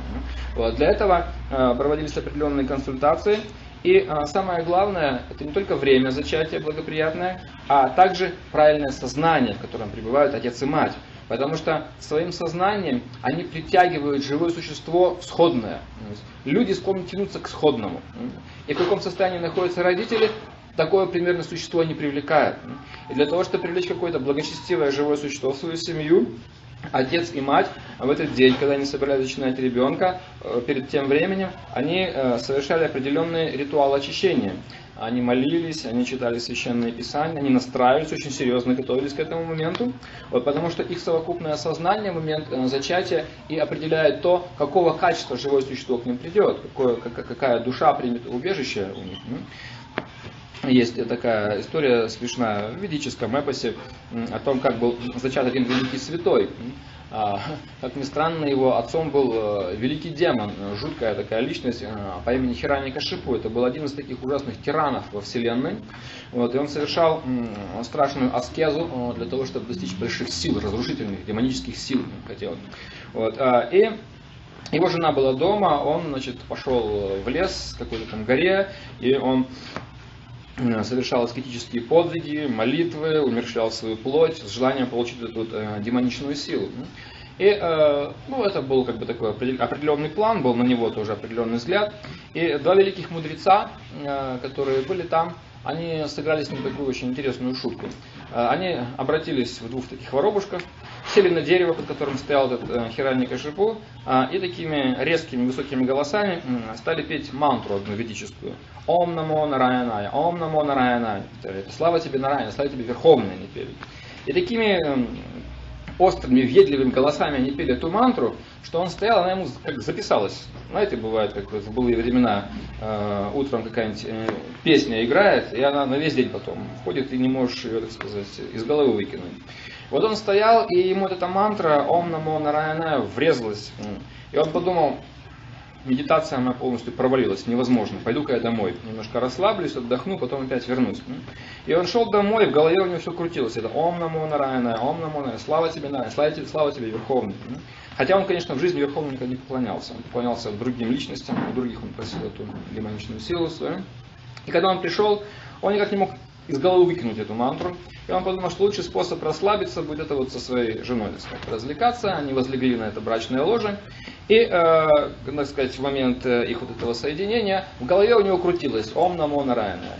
Вот. Для этого э, проводились определенные консультации, и а, самое главное, это не только время зачатия благоприятное, а также правильное сознание, в котором пребывают отец и мать. Потому что своим сознанием они притягивают живое существо сходное. Люди склонны тянуться к сходному. И в каком состоянии находятся родители, такое примерно существо не привлекает. И для того, чтобы привлечь какое-то благочестивое живое существо в свою семью, отец и мать в этот день, когда они собирались начинать ребенка, э, перед тем временем, они э, совершали определенный ритуал очищения. Они молились, они читали священные писания, они настраивались, очень серьезно готовились к этому моменту, вот, потому что их совокупное сознание в момент э, зачатия и определяет то, какого качества живое существо к ним придет, какое, какая душа примет убежище у них. Есть такая история смешная в ведическом эпосе о том, как был зачат один великий святой. А, как ни странно, его отцом был э, великий демон, жуткая такая личность э, по имени Хирани Кашипу. Это был один из таких ужасных тиранов во Вселенной. Вот, и он совершал страшную аскезу э, для того, чтобы достичь больших сил, разрушительных, демонических сил. Хотел. Вот, а, и его жена была дома, он значит, пошел в лес, какой-то там горе, и он Э, совершал аскетические подвиги, молитвы, умерщвлял свою плоть с желанием получить эту э, демоничную силу. И э, ну, это был как бы такой определенный план, был на него тоже определенный взгляд. И два великих мудреца, э, которые были там, они сыграли с ним такую очень интересную шутку. Э, они обратились в двух таких воробушках, сели на дерево, под которым стоял этот э, Хиральник Ашипу, э, и такими резкими высокими голосами стали петь мантру одну ведическую. Ом намо нараянaya, ом намо нараянaya. Слава тебе Нараяна, слава тебе Верховная, они пели. И такими острыми, въедливыми голосами они пели эту мантру, что он стоял, она ему как записалась. Знаете, бывает, как в былые времена, э, утром какая-нибудь э, песня играет, и она на весь день потом входит, и не можешь ее, так сказать, из головы выкинуть. Вот он стоял, и ему эта мантра «Ом намо нараяна» врезалась. И он подумал, медитация моя полностью провалилась, невозможно, пойду-ка я домой. Немножко расслаблюсь, отдохну, потом опять вернусь. И он шел домой, в голове у него все крутилось. Это «Ом намо нараяна», «Ом намо нараяна», «Слава тебе, нараяна», «Слава тебе, слава тебе, Верховный». Хотя он, конечно, в жизни Верховному никогда не поклонялся. Он поклонялся другим личностям, у других он просил эту демоничную силу свою. И когда он пришел, он никак не мог из головы выкинуть эту мантру. И он подумал, что лучший способ расслабиться будет это вот со своей женой, так сказать, развлекаться. Они возлегли на это брачное ложе. И, э, так сказать, в момент э, их вот этого соединения в голове у него крутилось «Ом намо нараяна».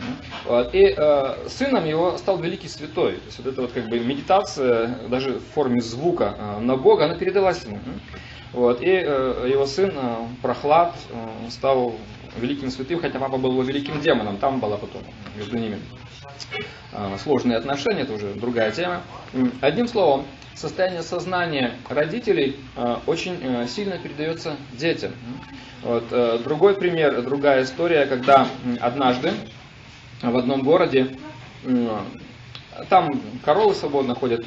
Вот. И э, сыном его стал великий святой. То есть вот эта вот как бы медитация, даже в форме звука э, на Бога, она передалась ему. Вот. И э, его сын э, Прохлад э, стал великим святым, хотя папа был его великим демоном. Там была потом между ними а, сложные отношения, это уже другая тема. Одним словом, состояние сознания родителей а, очень э, сильно передается детям. Вот. Э, другой пример, другая история, когда однажды в одном городе там коровы свободно ходят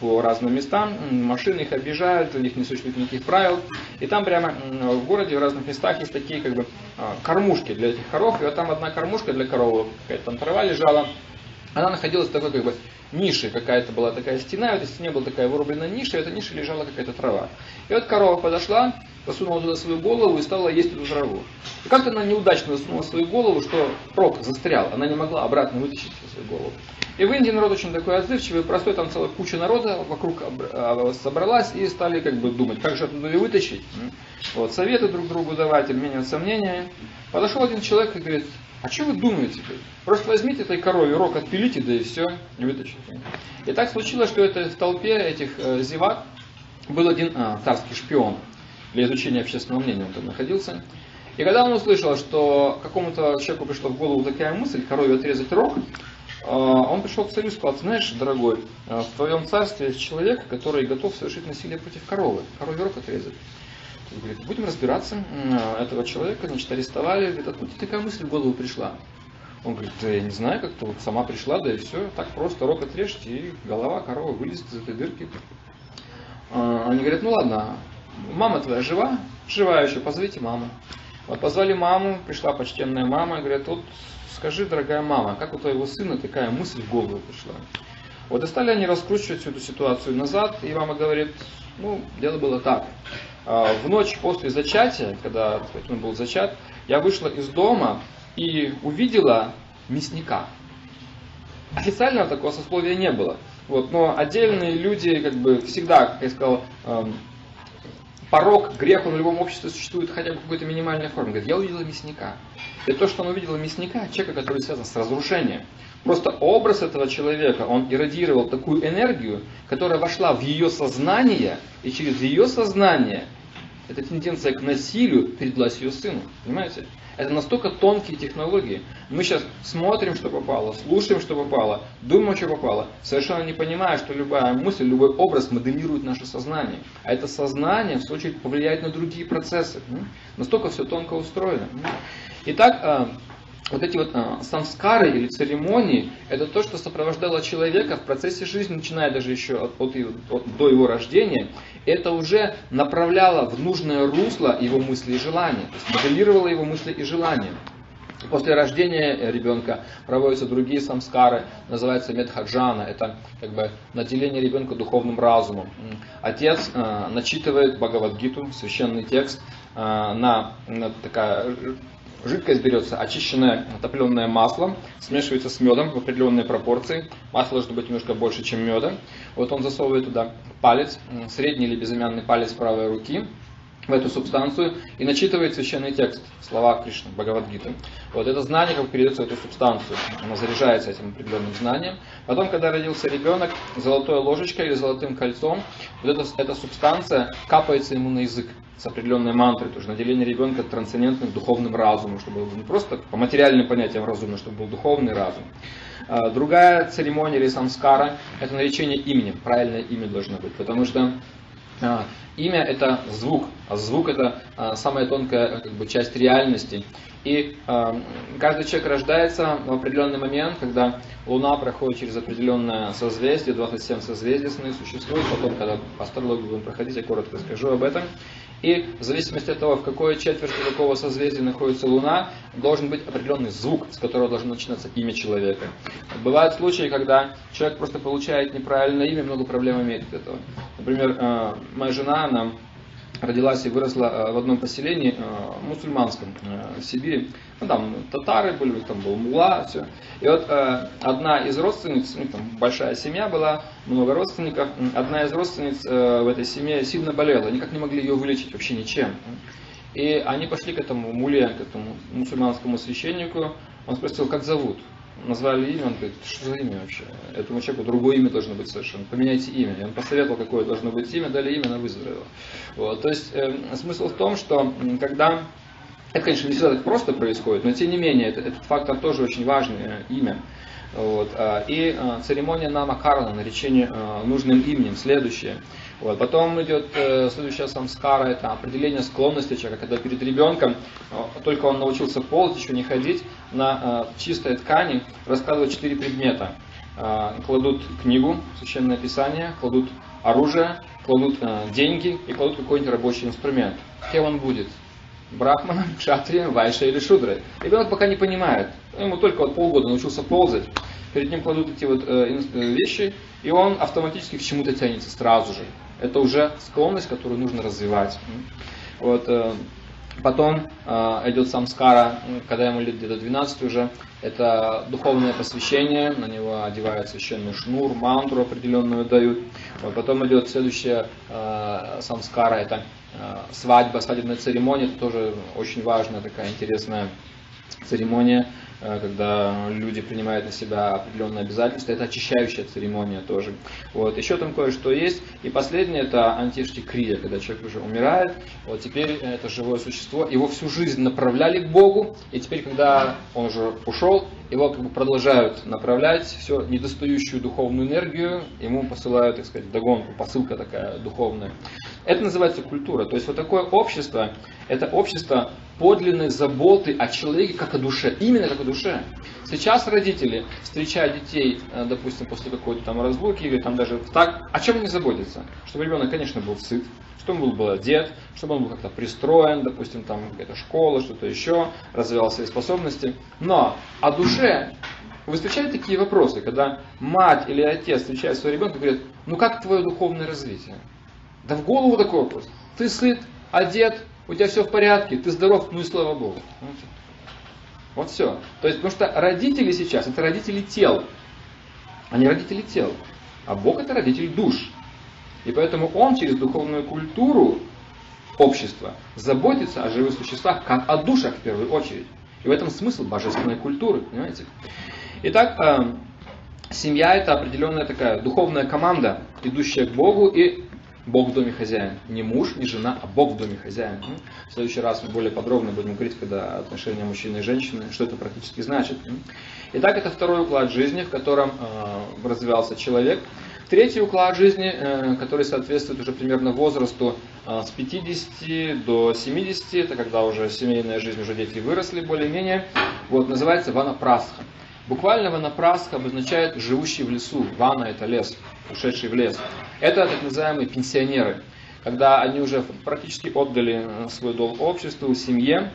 по разным местам, машины их объезжают, у них не существует никаких правил. И там прямо в городе в разных местах есть такие как бы а, кормушки для этих коров. И вот там одна кормушка для коровы, какая-то там трава лежала. Она находилась в такой как бы нише, какая-то была такая стена, в этой стене была такая вырубленная ниша, в этой нише лежала какая-то трава. И вот корова подошла, засунула туда свою голову и стала есть эту траву. И как-то она неудачно засунула свою голову, что рог застрял, она не могла обратно вытащить свою голову. И в Индии народ очень такой отзывчивый, простой, там целая куча народа вокруг а, собралась и стали как бы думать, как же оттуда ее вытащить. Вот, советы друг другу давать, обменивать сомнениями. Подошел один человек и говорит, А что вы думаете? Просто возьмите этой корове рог, отпилите, да и все, и вытащите. И так случилось, что это в толпе этих э, зевак был один а, царский шпион для изучения общественного мнения, он там находился. И когда он услышал, что какому-то человеку пришла в голову такая мысль, корове отрезать рог, а, он пришел к царю и сказал, знаешь, дорогой, а, в твоем царстве есть человек, который готов совершить насилие против коровы, корове рог отрезать. Говорит, будем разбираться, этого человека, значит, арестовали, говорит, откуда такая мысль в голову пришла? Он говорит, да я не знаю, как-то вот сама пришла, да и все, так просто рог отрежьте, и голова коровы вылезет из этой дырки. А, они говорят, ну ладно, мама твоя жива? Жива еще, позовите маму. Вот позвали маму, пришла почтенная мама, и говорят, вот скажи, дорогая мама, как у твоего сына такая мысль в голову пришла? Вот и стали они раскручивать всю эту ситуацию назад, и мама говорит, ну, дело было так. А, в ночь после зачатия, когда он был зачат, я вышла из дома и увидела мясника. Официального такого сословия не было. Вот, но отдельные люди, как бы, всегда, как я сказал, эм, порог, грех, он в любом обществе существует хотя бы в какой-то минимальной форме. Говорит, я увидела мясника. И то, что он увидел мясника, человека, который связан с разрушением. Просто образ этого человека, он иррадировал такую энергию, которая вошла в ее сознание, и через ее сознание эта тенденция к насилию передалась ее сыну. Понимаете? Это настолько тонкие технологии. Мы сейчас смотрим, что попало, слушаем, что попало, думаем, что попало, совершенно не понимая, что любая мысль, любой образ моделирует наше сознание. А это сознание, в свою очередь, повлияет на другие процессы. Настолько все тонко устроено. Итак, а, вот эти вот э, самскары или церемонии, это то, что сопровождало человека в процессе жизни, начиная даже еще от, от, от, до его рождения. Это уже направляло в нужное русло его мысли и желания, то есть моделировало его мысли и желания. После рождения ребенка проводятся другие самскары, называется медхаджана, это как бы наделение ребенка духовным разумом. Отец э, начитывает Бхагавадгиту, священный текст, э, на, на такая Жидкость берется очищенное топленое масло, смешивается с медом в определенной пропорции. Масло должно быть немножко больше, чем меда. Вот он засовывает туда палец, средний или безымянный палец правой руки, в эту субстанцию и начитывает священный текст, слова Кришны, Бхагавадгиты. Вот это знание как передается в эту субстанцию, оно заряжается этим определенным знанием. Потом, когда родился ребенок, золотой ложечкой или золотым кольцом, вот эта, эта субстанция капается ему на язык с определенной мантрой, тоже наделение ребенка трансцендентным духовным разумом, чтобы не просто по материальным понятиям разумно, чтобы был духовный разум. А, другая церемония или самскара – это наречение именем, правильное имя должно быть, потому что а, имя это звук, а звук это а, самая тонкая как бы, часть реальности. И каждый человек рождается в определенный момент, когда Луна проходит через определенное созвездие, 27 созвездий сны существует, потом, когда астрологию будем проходить, я коротко скажу об этом. И в зависимости от того, в какой четверти какого созвездия находится Луна, должен быть определенный звук, с которого должно начинаться имя человека. Бывают случаи, когда человек просто получает неправильное имя, много проблем имеет от этого. Например, э, моя жена, она родилась и выросла э, в одном поселении э, мусульманском в Сибири. Ну, там татары были, там был мула, все. И вот одна из родственниц, у них там большая семья была, много родственников, одна из родственниц в этой семье сильно болела, никак не могли ее вылечить вообще ничем. И они пошли к этому муле, к этому мусульманскому священнику, он спросил, как зовут? Назвали имя, он говорит, что за имя вообще? Этому человеку другое имя должно быть совершенно. Поменяйте имя. И он посоветовал, какое должно быть имя, дали имя, она выздоровела. Вот. То есть э, смысл в том, что когда это, конечно, не всегда так просто происходит, но тем не менее, это, этот фактор тоже очень важный, э, имя. Вот. А, и э, церемония намакарана, наречение э, нужным именем, следующее. Вот. Потом идет э, следующая самскара, это определение склонности человека, когда перед ребенком, э, только он научился ползать, еще не ходить, на э, чистой ткани раскладывают четыре предмета. Э, кладут книгу, священное писание, кладут оружие, кладут э, деньги и кладут какой-нибудь рабочий инструмент. Кем он будет? Брахманом, кшатрием, вайшей или шудрой. Ребенок пока не понимает. Ему только вот полгода научился ползать. Перед ним кладут эти вот э, э вещи, и он автоматически к чему-то тянется сразу же. Это уже склонность, которую нужно развивать. Вот, э, потом э, идет самскара, когда ему лет где-то 12 уже, это духовное посвящение, на него одевают священный шнур, мантру определенную дают. Вот, потом идет следующая э, самскара, это свадьба, свадебная церемония, это тоже очень важная такая интересная церемония. Э, когда люди принимают на себя определенные обязательства, это очищающая церемония тоже. Вот. Еще там кое-что есть. И последнее это антиштикрия, когда человек уже умирает, вот теперь это живое существо, его всю жизнь направляли к Богу, и теперь, когда он уже ушел, его как бы продолжают направлять все недостающую духовную энергию, ему посылают, так сказать, догонку, посылка такая духовная. Это называется культура. То есть вот такое общество, это общество подлинной заботы о человеке как о душе, именно как о душе. Сейчас родители, встречая детей, э, допустим, после какой-то там разлуки или там даже так, о чем они заботятся? Чтобы ребенок, конечно, был сыт, чтобы он был одет, чтобы он был как-то пристроен, допустим, там какая-то школа, что-то еще, развивал свои способности. Но о душе вы встречаете такие вопросы, когда мать или отец встречает своего ребенка и говорят, ну как твое духовное развитие? Да в голову такой вопрос. Ты сыт, одет, у тебя все в порядке, ты здоров, ну и слава Богу. Вот все. То есть, потому что родители сейчас, это родители тел. Они родители тел. А Бог это родитель душ. И поэтому Он через духовную культуру общества заботится о живых существах, как о душах в первую очередь. И в этом смысл божественной культуры, понимаете? Итак, э, семья это определенная такая духовная команда, идущая к Богу и Бог в доме хозяин. Не муж, не жена, а Бог в доме хозяин. В следующий раз мы более подробно будем говорить, когда отношения мужчины и женщины, что это практически значит. Итак, это второй уклад жизни, в котором э, развивался человек. Третий уклад жизни, э, который соответствует уже примерно возрасту э, с 50 до 70, это когда уже семейная жизнь, уже дети выросли более-менее, вот, называется ванапрасха. Буквально ванапрасха обозначает живущий в лесу. Вана это лес, ушедший в лес. Это так называемые пенсионеры, когда они уже практически отдали э, свой долг обществу, семье.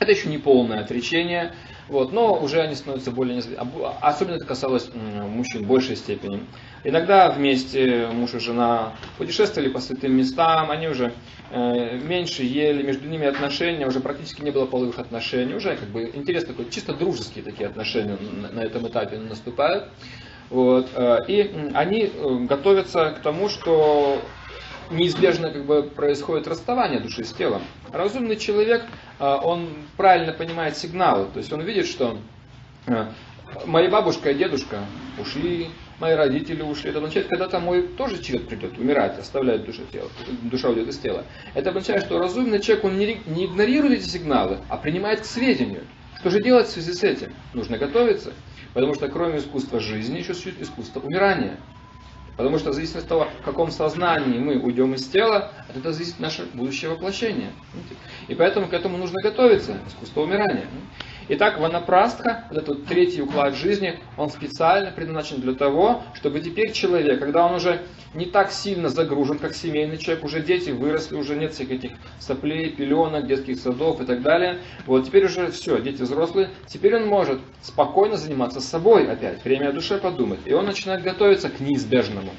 Это еще не полное отречение, вот, но уже они становятся более независимыми. Особенно это касалось мужчин в большей степени. Иногда вместе муж и жена путешествовали по святым местам, они уже э, меньше ели, между ними отношения, уже практически не было половых отношений, уже как бы интерес такой, чисто дружеские такие отношения на, на этом этапе наступают. Вот, э, и они э, готовятся к тому, что неизбежно как бы происходит расставание души с телом. Разумный человек, э, он правильно понимает сигналы, то есть он видит, что моя бабушка и дедушка ушли, мои родители ушли. Это означает, когда-то мой тоже черед придет умирать, оставляет душа, тело, душа уйдет из тела. Это означает, что разумный человек, он не, не игнорирует эти сигналы, а принимает к сведению. Что же делать в связи с этим? Нужно готовиться. Потому что кроме искусства жизни еще существует искусство умирания. Потому что в зависимости от того, в каком сознании мы уйдем из тела, от этого зависит наше будущее воплощение. И поэтому к этому нужно готовиться, искусство умирания. Итак, ванапрастха, вот этот третий уклад жизни, он специально предназначен для того, чтобы теперь человек, когда он уже не так сильно загружен, как семейный человек, уже дети выросли, уже нет всех этих соплей, пеленок, детских садов и так далее, вот теперь уже все, дети взрослые, теперь он может спокойно заниматься собой опять, время о душе подумать, и он начинает готовиться к неизбежному.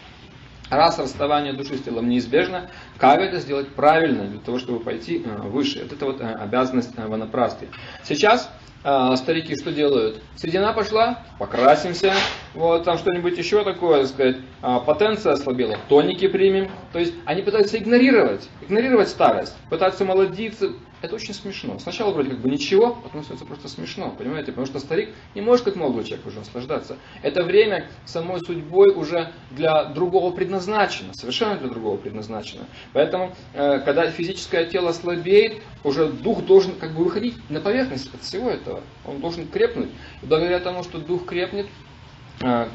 Раз расставание души с телом неизбежно, как это сделать правильно для того, чтобы пойти э, выше? Вот это вот э, обязанность э, ванапрасты. Сейчас а, старики что делают? Седина пошла, покрасимся, вот там что-нибудь еще такое, так сказать, а, потенция ослабела, тоники примем. То есть они пытаются игнорировать, игнорировать старость, пытаются молодиться. Это очень смешно. Сначала вроде как бы ничего, потом становится просто смешно, понимаете? Потому что старик не может как молодой человек уже наслаждаться. Это время самой судьбой уже для другого предназначено, совершенно для другого предназначено. Поэтому, э, когда физическое тело слабеет, уже дух должен как бы выходить на поверхность от всего этого. Он должен крепнуть. И благодаря тому, что дух крепнет,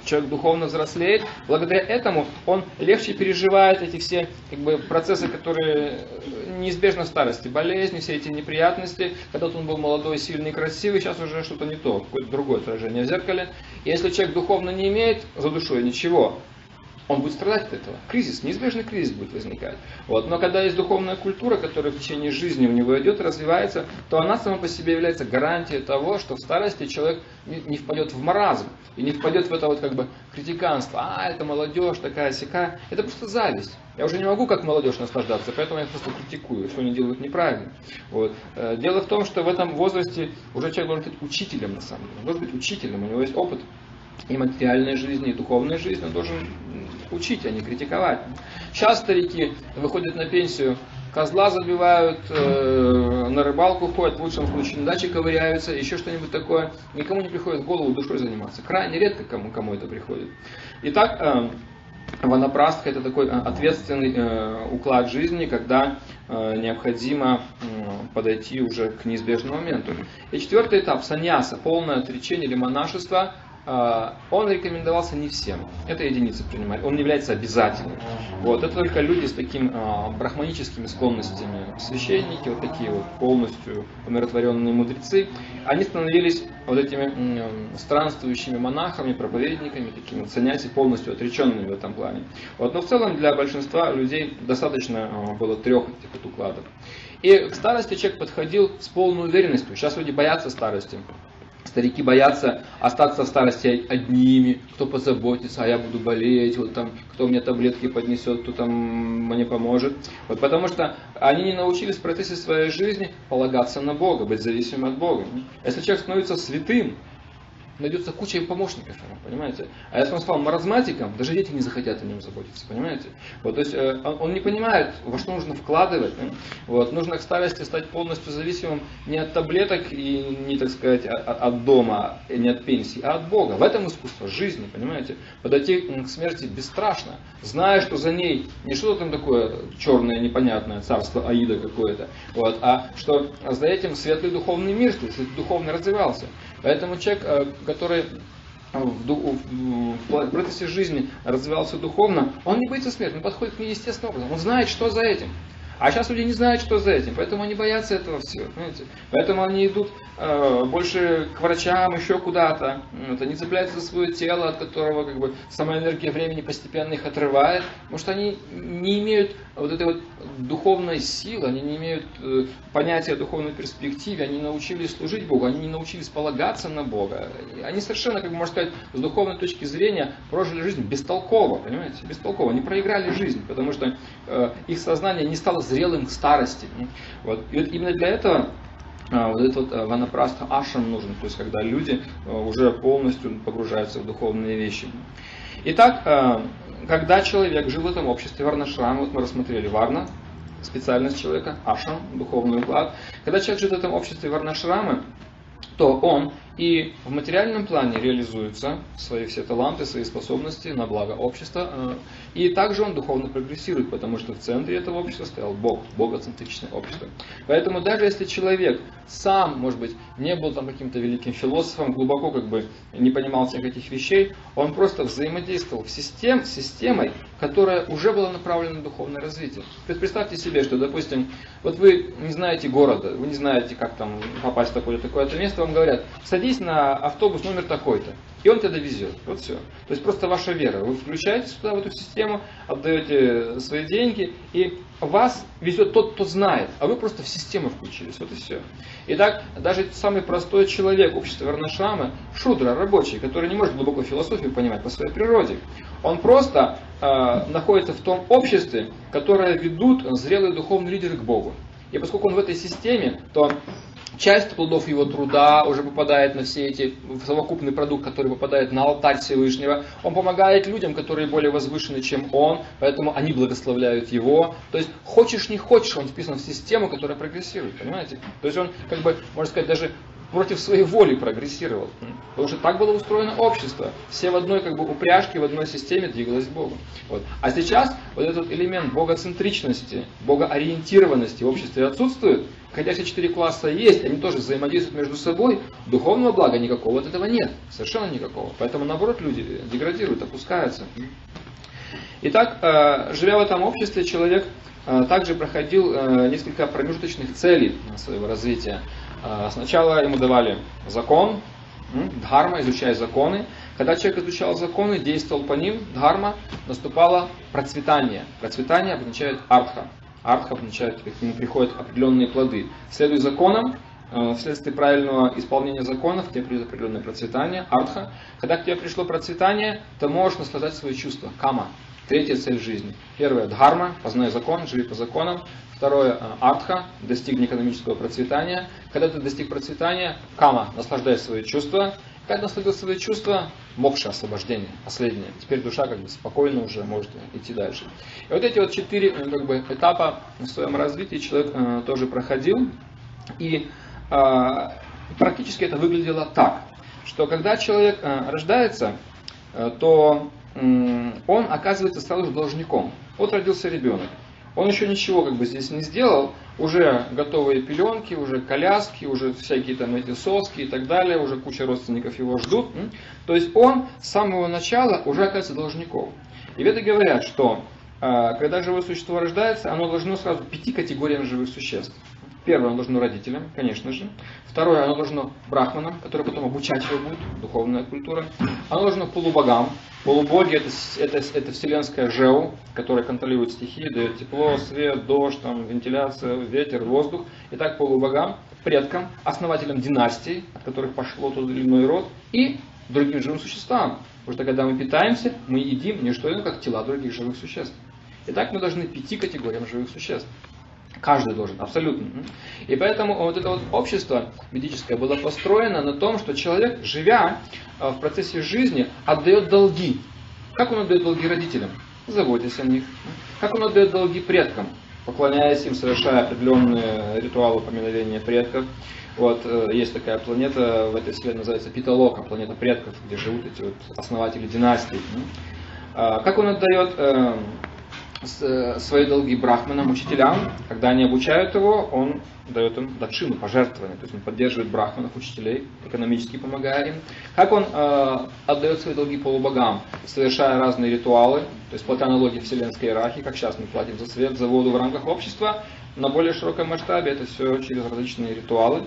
человек духовно взрослеет, благодаря этому он легче переживает эти все как бы, процессы, которые неизбежны в старости, болезни, все эти неприятности. Когда-то он был молодой, сильный, красивый, сейчас уже что-то не то, какое-то другое отражение в зеркале. И если человек духовно не имеет за душой ничего, он будет страдать от этого. Кризис, неизбежный кризис будет возникать. Вот. Но когда есть духовная культура, которая в течение жизни у него идет, развивается, то она сама по себе является гарантией того, что в старости человек не впадет в маразм и не впадет в это вот как бы критиканство. А, это молодежь такая сякая. Это просто зависть. Я уже не могу как молодежь наслаждаться, поэтому я просто критикую, что они делают неправильно. Вот. Э, дело в том, что в этом возрасте уже человек должен быть учителем на самом деле. Он должен быть учителем, у него есть опыт и материальной жизни, и духовной жизни, он должен учить, а не критиковать. Сейчас старики выходят на пенсию, козла забивают, э, на рыбалку ходят, в лучшем случае на даче ковыряются, еще что-нибудь такое. Никому не приходит в голову душой заниматься. Крайне редко кому, кому это приходит. Итак, э, Ванапрастха это такой э, ответственный э, уклад жизни, когда э, необходимо э, подойти уже к неизбежному моменту. И четвертый этап саньяса, полное отречение или монашество – он рекомендовался не всем. Это единицы принимали. Он не является обязательным. Вот. Это только люди с такими а, брахманическими склонностями. Священники, вот такие вот полностью умиротворенные мудрецы, они становились вот этими странствующими монахами, проповедниками, такими вот саняси, полностью отреченными в этом плане. Вот. Но в целом для большинства людей достаточно а, было трех этих вот укладов. И к старости человек подходил с полной уверенностью. Сейчас люди боятся старости. Старики боятся остаться в старости одними, кто позаботится, а я буду болеть, вот там, кто мне таблетки поднесет, кто там мне поможет. Вот потому что они не научились в процессе своей жизни полагаться на Бога, быть зависимым от Бога. Если человек становится святым, найдется куча помощников ему, понимаете? А если он стал маразматиком, даже дети не захотят о нем заботиться, понимаете? Вот, то есть э, он не понимает, во что нужно вкладывать. Вот, нужно к старости стать полностью зависимым не от таблеток и не, так сказать, от, от дома, не от пенсии, а от Бога. В этом искусство жизни, понимаете? Подойти к смерти бесстрашно, зная, что за ней не что-то там такое черное, непонятное, царство Аида какое-то, вот, а что за этим светлый духовный мир, то есть духовно развивался. Поэтому человек, э, который в, в процессе жизни развивался духовно, он не боится смерти, он подходит к ней естественным образом, он знает, что за этим. А сейчас люди не знают, что за этим, поэтому они боятся этого всего. Понимаете? Поэтому они идут э, больше к врачам, еще куда-то. Вот, они цепляются за свое тело, от которого как бы, сама энергия времени постепенно их отрывает. Потому что они не имеют вот этой вот духовной силы, они не имеют э, понятия о духовной перспективе, они научились служить Богу, они не научились полагаться на Бога. Они совершенно, как бы можно сказать, с духовной точки зрения прожили жизнь бестолково, понимаете, бестолково. Они проиграли жизнь, потому что э, их сознание не стало зрелым к старости. Вот. И вот именно для этого а, вот этот э, ванапраста ашам нужен, то есть когда люди э, уже полностью погружаются в духовные вещи. Итак, э, когда человек жил в этом обществе варнашрам, вот мы рассмотрели варна, специальность человека, ашам, духовный уклад. Когда человек живет в этом обществе варнашрамы, то он и в материальном плане реализуется свои все таланты, свои способности на благо общества. Э, и также он духовно прогрессирует, потому что в центре этого общества стоял Бог, богоцентричное общество. Поэтому даже если человек сам, может быть, не был там каким-то великим философом, глубоко как бы не понимал всех этих вещей, он просто взаимодействовал в систем, с системой, которая уже была направлена на духовное развитие. Представьте себе, что, допустим, вот вы не знаете города, вы не знаете, как там попасть в такое-то такое место, вам говорят, садись садись на автобус номер такой-то, и он тебя довезет. Вот все. То есть просто ваша вера. Вы включаетесь туда, в эту систему, отдаете свои деньги, и вас везет тот, кто знает, а вы просто в систему включились. Вот и все. Итак, даже самый простой человек общества Варнашрама, шудра, рабочий, который не может глубоко философию понимать по своей природе, он просто э, находится в том обществе, которое ведут зрелые духовные лидеры к Богу. И поскольку он в этой системе, то часть плодов его труда уже попадает на все эти, в совокупный продукт, который попадает на алтарь Всевышнего. Он помогает людям, которые более возвышены, чем он, поэтому они благословляют его. То есть, хочешь не хочешь, он вписан в систему, которая прогрессирует, понимаете? То есть, он, как бы, можно сказать, даже против своей воли прогрессировал. Потому что так было устроено общество. Все в одной как бы упряжке, в одной системе двигалось к Богу. Вот. А сейчас вот этот элемент богоцентричности, богоориентированности в обществе отсутствует. Хотя все четыре класса есть, они тоже взаимодействуют между собой, духовного блага никакого от этого нет. Совершенно никакого. Поэтому наоборот люди деградируют, опускаются. Итак, э, живя в этом обществе, человек э, также проходил э, несколько промежуточных целей своего развития. Сначала ему давали закон, дхарма, изучая законы. Когда человек изучал законы, действовал по ним, дхарма, наступало процветание. Процветание обозначает артха. Артха означает, к нему приходят определенные плоды. Следуй законам, э, вследствие правильного исполнения законов тебе придет определенное процветание, артха. Когда к тебе пришло процветание, ты можешь наслаждать свои чувства, кама. Третья цель жизни. Первое – дхарма, познай закон, живи по законам. Второе э, – артха, достигни экономического процветания. Когда ты достиг процветания, кама, наслаждай свои чувства. Когда насладил свои чувства, мокша, освобождение, последнее. Теперь душа как бы спокойно уже может идти дальше. И вот эти вот четыре э, как бы, этапа в своем развитии человек э, тоже проходил. И э, практически это выглядело так, что когда человек э, рождается, э, то он оказывается сразу же должником. Вот родился ребенок. Он еще ничего как бы здесь не сделал, уже готовые пеленки, уже коляски, уже всякие там эти соски и так далее, уже куча родственников его ждут. То есть он с самого начала уже оказывается должником. И веды говорят, что э, когда живое существо рождается, оно должно сразу пяти категориям живых существ. Первое, оно должно родителям, конечно же. Второе, оно должно брахманам, которые потом обучать его будут, духовная культура. Оно должно полубогам. Полубоги это, это, это вселенская жеу, которая контролирует стихии, дает тепло, свет, дождь, там, вентиляция, ветер, воздух. Итак, полубогам, предкам, основателям династий, от которых пошло тот или иной род, и другим живым существам. Потому что когда мы питаемся, мы едим не что иное, как тела других живых существ. Итак, мы должны пяти категориям живых существ. Каждый должен, абсолютно. И поэтому вот это вот общество ведическое было построено на том, что человек, живя э, в процессе жизни, отдает долги. Как он отдает долги родителям? Заботясь о них. Как он отдает долги предкам? Поклоняясь им, совершая определенные ритуалы поминовения предков. Вот, э, есть такая планета в этой вселенной, называется Питалока, планета предков, где живут эти вот основатели династий. А, как он отдает эм, Э, свои долги брахманам, учителям, когда они обучают его, он дает им датшину, пожертвование, то есть он поддерживает брахманов, учителей, экономически помогая им. Как он э, отдает свои долги полубогам, совершая разные ритуалы, то есть платя налоги вселенской иерархии, как сейчас мы платим за свет, за воду в рамках общества, на более широком масштабе это все через различные ритуалы.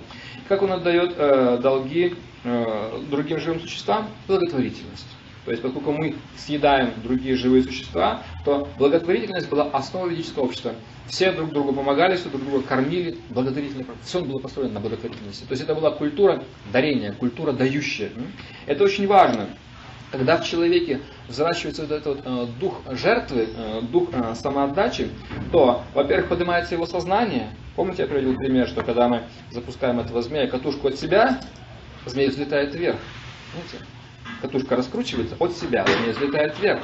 Как он отдает э, долги э, другим живым существам? Благотворительность. То есть, поскольку мы съедаем другие живые существа, то благотворительность была основой ведического общества. Все друг другу помогали, все друг друга кормили, благотворительно. Все было построено на благотворительности. То есть это была культура дарения, культура дающая. Это очень важно. Когда в человеке взращивается вот этот вот, э, дух жертвы, э, дух э, самоотдачи, то, во-первых, поднимается его сознание. Помните, я приводил пример, что когда мы запускаем этого змея катушку от себя, змей взлетает вверх. Знаете? Катушка раскручивается от себя, змея взлетает вверх.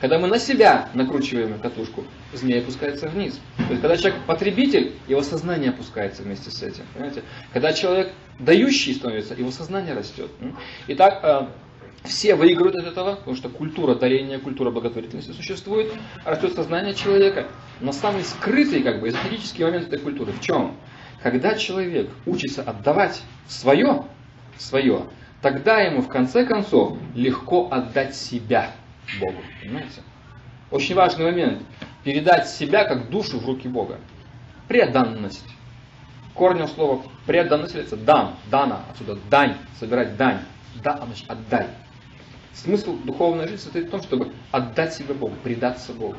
Когда мы на себя накручиваем катушку, змея опускается вниз. То есть, когда человек потребитель, его сознание опускается вместе с этим. Понимаете? Когда человек дающий становится, его сознание растет. Итак, э, все выигрывают от этого, потому что культура дарения, культура благотворительности существует, растет сознание человека. Но самый скрытый, как бы, эзотерический момент этой культуры в чем? Когда человек учится отдавать свое, свое, тогда ему в конце концов легко отдать себя Богу. Понимаете? Очень важный момент. Передать себя как душу в руки Бога. Преданность. Корнем слова преданность это дан, дана, отсюда дань, собирать дань. Да, а значит отдай. Смысл духовной жизни состоит в том, чтобы отдать себя Богу, предаться Богу.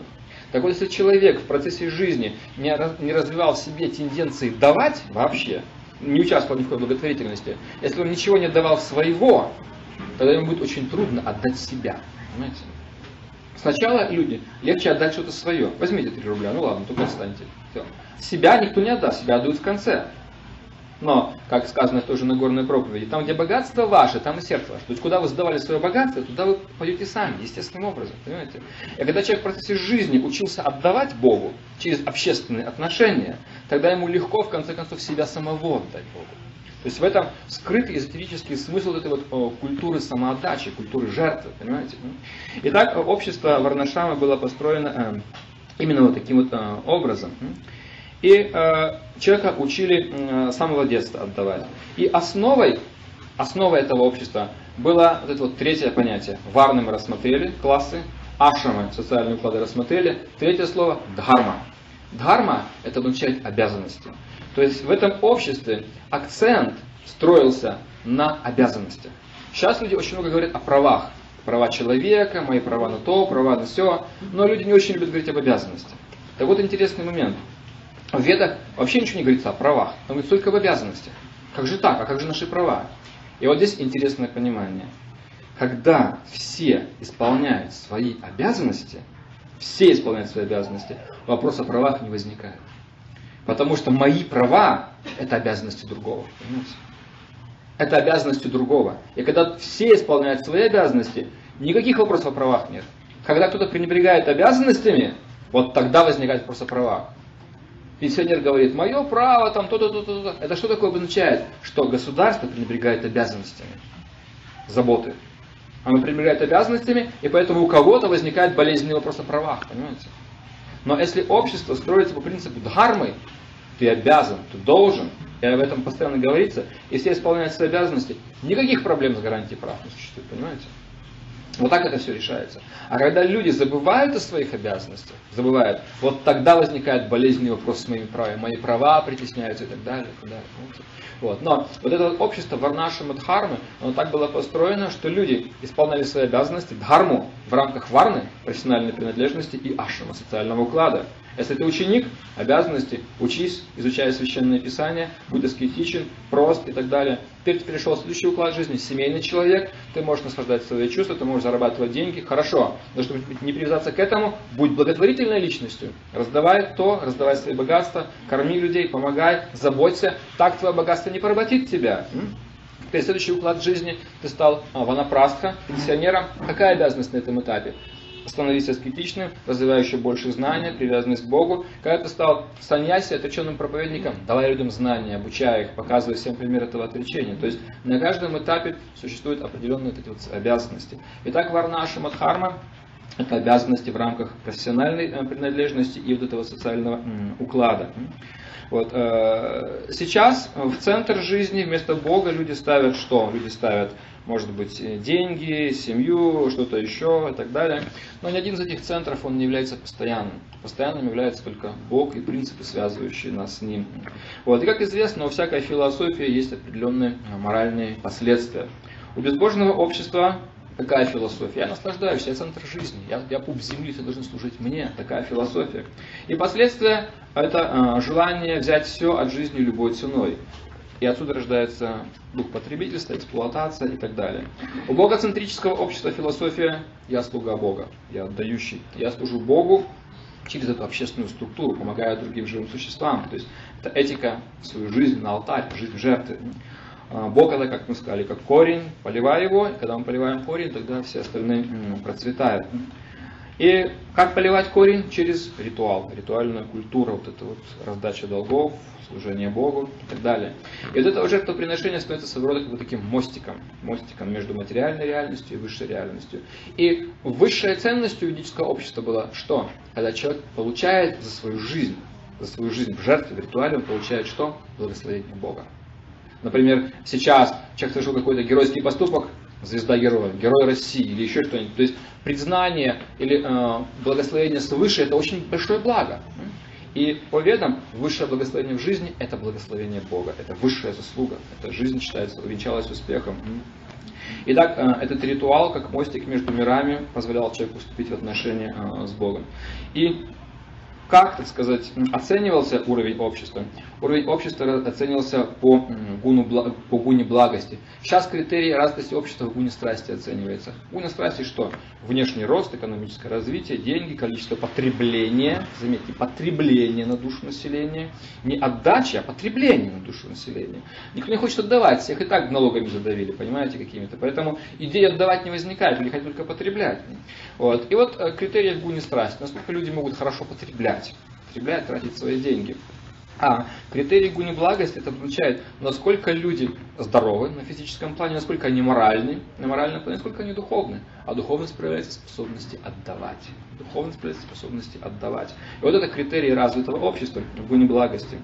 Так вот, если человек в процессе жизни не развивал в себе тенденции давать вообще, не участвовал ни в какой благотворительности, если он ничего не давал своего, тогда ему будет очень трудно отдать себя. Понимаете? Сначала люди, легче отдать что-то свое. Возьмите 3 рубля, ну ладно, только отстаньте. Все. Себя никто не отдаст, себя отдают в конце. Но, как сказано в той же Нагорной проповеди, там, где богатство ваше, там и сердце ваше. То есть, куда вы сдавали свое богатство, туда вы пойдете сами, естественным образом. Понимаете? И когда человек в процессе жизни учился отдавать Богу через общественные отношения, тогда ему легко, в конце концов, себя самого отдать Богу. То есть в этом скрытый эзотерический смысл этой вот о, культуры самоотдачи, культуры жертвы, понимаете? Итак, общество Варнашама было построено э, именно вот таким вот э, образом. И э, человека учили э, с самого детства отдавать. И основой, основой этого общества было вот это вот третье понятие. Варны мы рассмотрели, классы, ашрамы, социальные уклады рассмотрели. Третье слово – дхарма. Дхарма – это обозначает обязанности. То есть в этом обществе акцент строился на обязанностях. Сейчас люди очень много говорят о правах. Права человека, мои права на то, права на все. Но люди не очень любят говорить об обязанностях. Так вот интересный момент. В Ведах вообще ничего не говорится о правах, там говорится только об обязанностях. Как же так? А как же наши права? И вот здесь интересное понимание. Когда все исполняют свои обязанности, все исполняют свои обязанности, вопрос о правах не возникает. Потому что мои права – это обязанности другого. Понимаете? Это обязанности другого. И когда все исполняют свои обязанности, никаких вопросов о правах нет. Когда кто-то пренебрегает обязанностями, вот тогда возникает вопрос о правах. Пенсионер говорит, мое право, там то-то, то-то, то Это что такое обозначает? Что государство пренебрегает обязанностями, заботы. Оно пренебрегает обязанностями, и поэтому у кого-то возникает болезненный вопрос о правах, понимаете? Но если общество строится по принципу дхармы, ты обязан, ты должен, и об этом постоянно говорится, и все исполняют свои обязанности, никаких проблем с гарантией прав не существует, понимаете? Вот так это все решается. А когда люди забывают о своих обязанностях, забывают, вот тогда возникает болезненный вопрос с моими правами. Мои права притесняются и так далее. И так далее. Вот. Но вот это общество Варнаши Мадхармы, оно так было построено, что люди исполняли свои обязанности, дхарму, в рамках варны, профессиональной принадлежности и ашрама, социального уклада. Если ты ученик, обязанности, учись, изучай священное писание, будь аскетичен, прост и так далее. Теперь ты перешел в следующий уклад жизни, семейный человек, ты можешь наслаждать свои чувства, ты можешь зарабатывать деньги, хорошо. Но чтобы не привязаться к этому, будь благотворительной личностью. Раздавай то, раздавай свои богатства, корми людей, помогай, заботься. Так твое богатство не поработит тебя. Теперь следующий уклад жизни, ты стал а, ванапрастха, пенсионером. Какая обязанность на этом этапе? Становись аскетичным, развивающий больше знания, привязанность к Богу. Когда ты стал саньяси, отреченным проповедником, давай людям знания, обучай их, показывай всем пример этого отречения. То есть на каждом этапе существуют определенные эти вот обязанности. Итак, варнаша мадхарма это обязанности в рамках профессиональной э, принадлежности и вот этого социального уклада. Вот. Э, сейчас в центр жизни вместо Бога люди ставят что? Люди ставят может быть, деньги, семью, что-то еще и так далее. Но ни один из этих центров он не является постоянным. Постоянным является только Бог и принципы, связывающие нас с Ним. Вот. И как известно, у всякой философии есть определенные моральные последствия. У безбожного общества Такая философия. Я наслаждаюсь, я центр жизни, я, я пуп земли, все должны служить мне. Такая философия. И последствия это э, желание взять все от жизни любой ценой. И отсюда рождается дух потребительства, эксплуатация и так далее. У богоцентрического общества философия «я слуга Бога», «я отдающий», «я служу Богу», через эту общественную структуру, помогая другим живым существам. То есть это этика свою жизнь на алтарь, жизнь жертвы. А, Бог это, как мы сказали, как корень, поливай его, и когда мы поливаем корень, тогда все остальные процветают. И как поливать корень? Через ритуал, ритуальная культура, вот это вот раздача долгов, служение Богу и так далее. И вот это жертвоприношение становится своего рода как бы таким мостиком, мостиком между материальной реальностью и высшей реальностью. И высшая ценность юридического общества была что? Когда человек получает за свою жизнь, за свою жизнь в жертве, в ритуале, он получает что? Благословение Бога. Например, сейчас человек совершил какой-то геройский поступок, звезда героя, герой России или еще что-нибудь. То есть признание или э, благословение свыше это очень большое благо. И по ведам высшее благословение в жизни – это благословение Бога, это высшая заслуга, эта жизнь считается, увенчалась успехом. Итак, э, этот ритуал, как мостик между мирами, позволял человеку вступить в отношения э, с Богом. И как, так сказать, оценивался уровень общества? Уровень общества оценивался по, гуну, по гуне благости. Сейчас критерий развитости общества в гуне страсти оценивается. Гуна страсти что? Внешний рост, экономическое развитие, деньги, количество потребления. Заметьте, потребление на душу населения. Не отдача, а потребление на душу населения. Никто не хочет отдавать, всех и так налогами задавили, понимаете, какими-то. Поэтому идея отдавать не возникает, люди хотят только потреблять. Вот. И вот э, критерий в гуне страсти. Насколько люди могут хорошо потреблять. Потреблять, тратить свои деньги. А критерий гуни благости это означает, насколько люди здоровы на физическом плане, насколько они моральны на моральном плане, насколько они духовны. А духовность проявляется в способности отдавать. Духовность проявляется в способности отдавать. И вот это критерий развитого общества в гуни благости.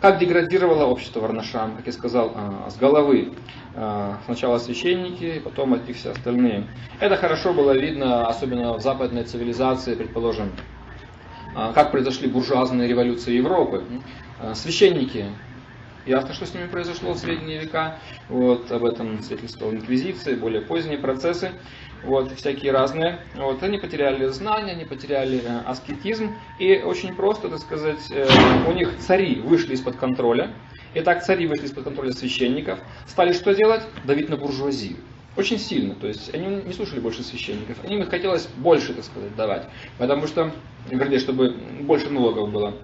Как деградировало общество Варнашам, как я сказал, а, с головы. А, сначала священники, потом от них все остальные. Это хорошо было видно, особенно в западной цивилизации, предположим, как произошли буржуазные революции Европы. А, священники, ясно, что с ними произошло в средние века, вот, об этом свидетельствовал инквизиция, более поздние процессы, вот, всякие разные. Вот, они потеряли знания, они потеряли э, аскетизм, и очень просто, так сказать, э, у них цари вышли из-под контроля, и так цари вышли из-под контроля священников, стали что делать? Давить на буржуазию. Очень сильно. То есть они не слушали больше священников. Им хотелось больше, так сказать, давать. Потому что, вернее, чтобы больше налогов было.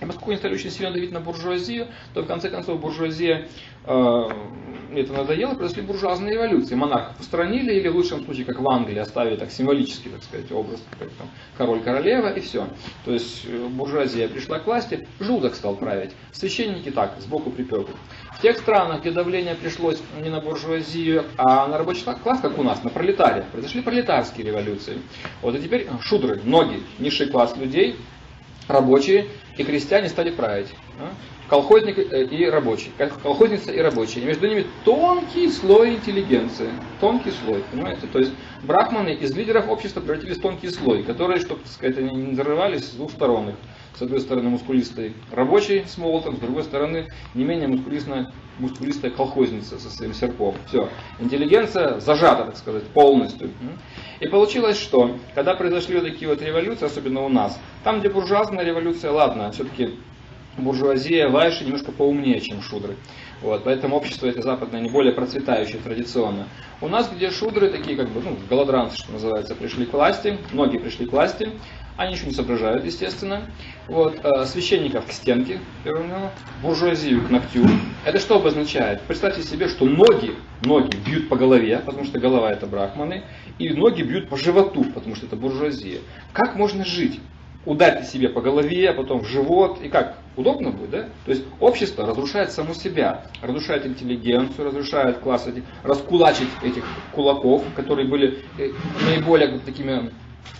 И поскольку они стали очень сильно давить на буржуазию, то в конце концов буржуазия э, это надоело, произошли буржуазные революции. Монархов устранили, или в лучшем случае, как в Англии, оставили так символический, так сказать, образ, как там, король-королева, и все. То есть э, буржуазия пришла к власти, желудок стал править. Священники так, сбоку припеку. В тех странах, где давление пришлось не на буржуазию, а на рабочий класс, как у нас, на пролетария, произошли пролетарские революции. Вот и теперь шудры, ноги, низший класс людей, рабочие и крестьяне стали править. Колхозник э, и рабочий, колхозница и рабочий. И между ними тонкий слой интеллигенции. Тонкий слой, понимаете? То есть брахманы из лидеров общества превратились в тонкий слой, которые, чтобы, сказать, они не взрывались с двух сторон. С одной стороны мускулистый рабочий с молотом, с другой стороны не менее мускулистная, мускулистая колхозница со своим серпом. Все. Интеллигенция зажата, так сказать, полностью. И получилось, что когда произошли вот такие вот революции, особенно у нас, там, где буржуазная революция, ладно, все-таки буржуазия, вайши немножко поумнее, чем шудры. Вот, поэтому общество это западное не более процветающее традиционно. У нас, где шудры, такие как бы, ну, голодранцы, что называется, пришли к власти, многие пришли к власти, они еще не соображают, естественно. Вот, э, священников к стенке, буржуазию к ногтю. Это что обозначает? Представьте себе, что ноги, ноги бьют по голове, потому что голова это брахманы, и ноги бьют по животу, потому что это буржуазия. Как можно жить? Ударьте себе по голове, а потом в живот, и как? Удобно будет, да? То есть общество разрушает само себя, разрушает интеллигенцию, разрушает класс раскулачить этих кулаков, которые были э, наиболее такими,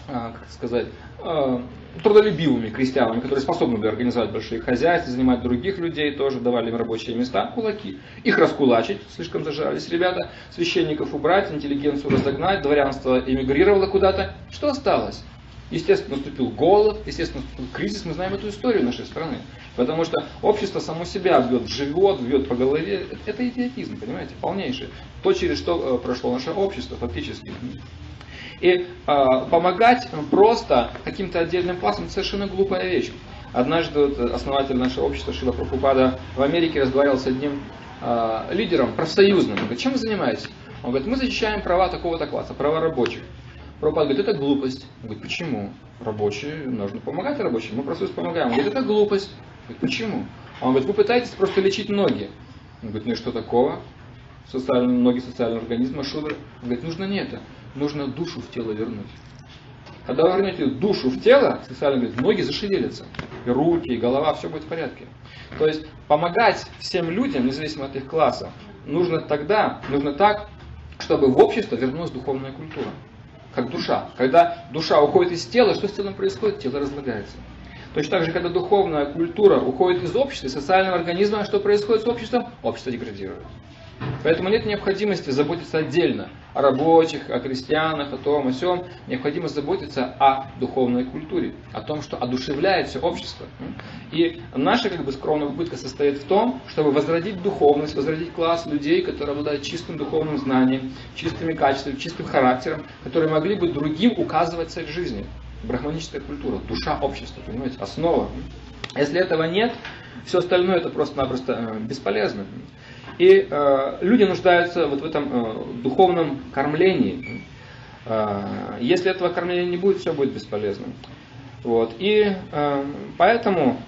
как сказать, а, трудолюбивыми крестьянами, которые способны были организовать большие хозяйства, занимать других людей, тоже давали им рабочие места, кулаки. Их раскулачить, слишком зажались ребята, священников убрать, интеллигенцию разогнать, дворянство эмигрировало куда-то. Что осталось? Естественно, наступил голод, естественно, наступил кризис, мы знаем эту историю нашей страны. Потому что общество само себя бьет в живот, бьет по голове. Это идиотизм, понимаете, полнейший. То, через что э, прошло наше общество фактически. И э, помогать просто каким-то отдельным классам совершенно глупая вещь. Однажды вот основатель нашего общества Шила Прабхупада в Америке разговаривал с одним э, лидером профсоюзным. Он говорит, чем вы занимаетесь? Он говорит, мы защищаем права такого-то класса, права рабочих. Прабхупада говорит, это глупость. Он говорит, почему? Рабочие, нужно помогать рабочим, мы профсоюз помогаем. Он говорит, это глупость. Он говорит, почему? Он говорит, вы пытаетесь просто лечить ноги. Он говорит, ну и что такого? Социальные, ноги социального организма, шудры. Он говорит, нужно не это, нужно душу в тело вернуть. Когда вы вернете душу в тело, социально говорит, ноги зашевелятся, и руки, и голова, все будет в порядке. То есть помогать всем людям, независимо от их класса, нужно тогда, нужно так, чтобы в общество вернулась духовная культура как душа. Когда душа уходит из тела, что с телом происходит? Тело разлагается. Точно так же, когда духовная культура уходит из общества, из социального организма, что происходит с обществом? Общество деградирует. Поэтому нет необходимости заботиться отдельно о рабочих, о крестьянах, о том, о сем. Необходимо заботиться о духовной культуре, о том, что одушевляет все общество. И наша как бы скромная попытка состоит в том, чтобы возродить духовность, возродить класс людей, которые обладают чистым духовным знанием, чистыми качествами, чистым характером, которые могли бы другим указывать цель жизни. Брахманическая культура, душа общества, понимаете, основа. Если этого нет, все остальное это просто-напросто э, бесполезно. И э, люди нуждаются вот в этом э, духовном кормлении. Э, если этого кормления не будет, все будет бесполезно. Вот. И э, поэтому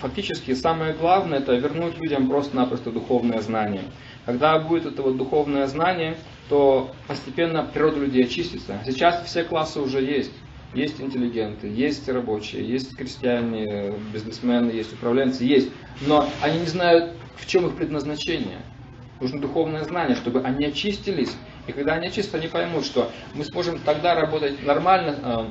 фактически самое главное это вернуть людям просто-напросто духовное знание. Когда будет это вот духовное знание, то постепенно природа людей очистится. Сейчас все классы уже есть. Есть интеллигенты, есть рабочие, есть крестьяне, бизнесмены, есть управленцы, есть. Но они не знают в чем их предназначение. Нужно духовное знание, чтобы они очистились. И когда они очистятся, они поймут, что мы сможем тогда работать нормально, э,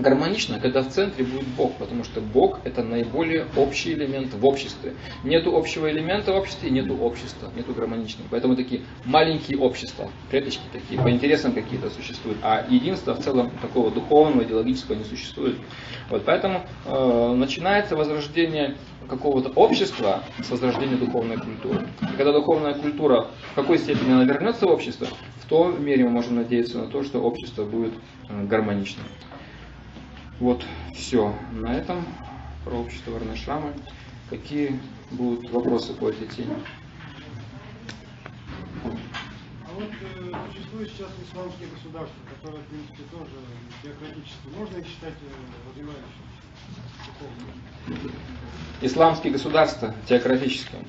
гармонично, когда в центре будет Бог, потому что Бог это наиболее общий элемент в обществе. Нету общего элемента в обществе, нету общества, нету гармоничного. Поэтому такие маленькие общества, клеточки такие, по интересам какие-то существуют, а единства в целом такого духовного, идеологического не существует. Вот, поэтому э, начинается возрождение какого-то общества с возрождением духовной культуры. И когда духовная культура в какой степени она вернется в общество, в той мере мы можем надеяться на то, что общество будет э, гармоничным. Вот все. На этом про общество Варнашрамы. Какие будут вопросы по этой теме? А вот э, Существует сейчас исламские государства, которые, в принципе, тоже теократические. Можно их считать возымающими? Исламские государства теократические.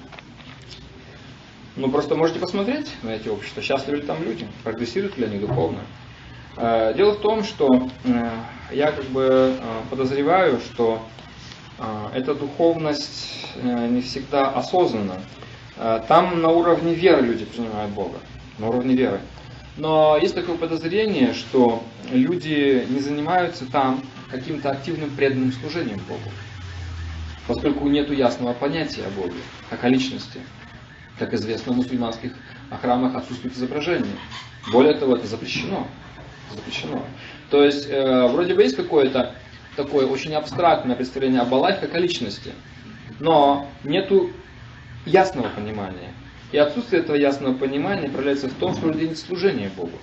Ну, просто можете посмотреть на эти общества, счастливы ли там люди, прогрессируют ли они духовно. Э, дело в том, что э, я как бы э, подозреваю, что эта духовность не всегда осознанна. Там на уровне веры люди принимают Бога, на уровне веры. Но есть такое подозрение, что люди не занимаются там каким-то активным преданным служением Богу, поскольку нет ясного понятия о Боге, как о личности. Как известно, в мусульманских храмах отсутствует изображение. Более того, это запрещено. Запрещено. То есть, э, вроде бы есть какое-то такое очень абстрактное представление об Аллахе как о личности, но нету ясного понимания. И отсутствие этого ясного понимания проявляется в том, что у людей нет служения Богу.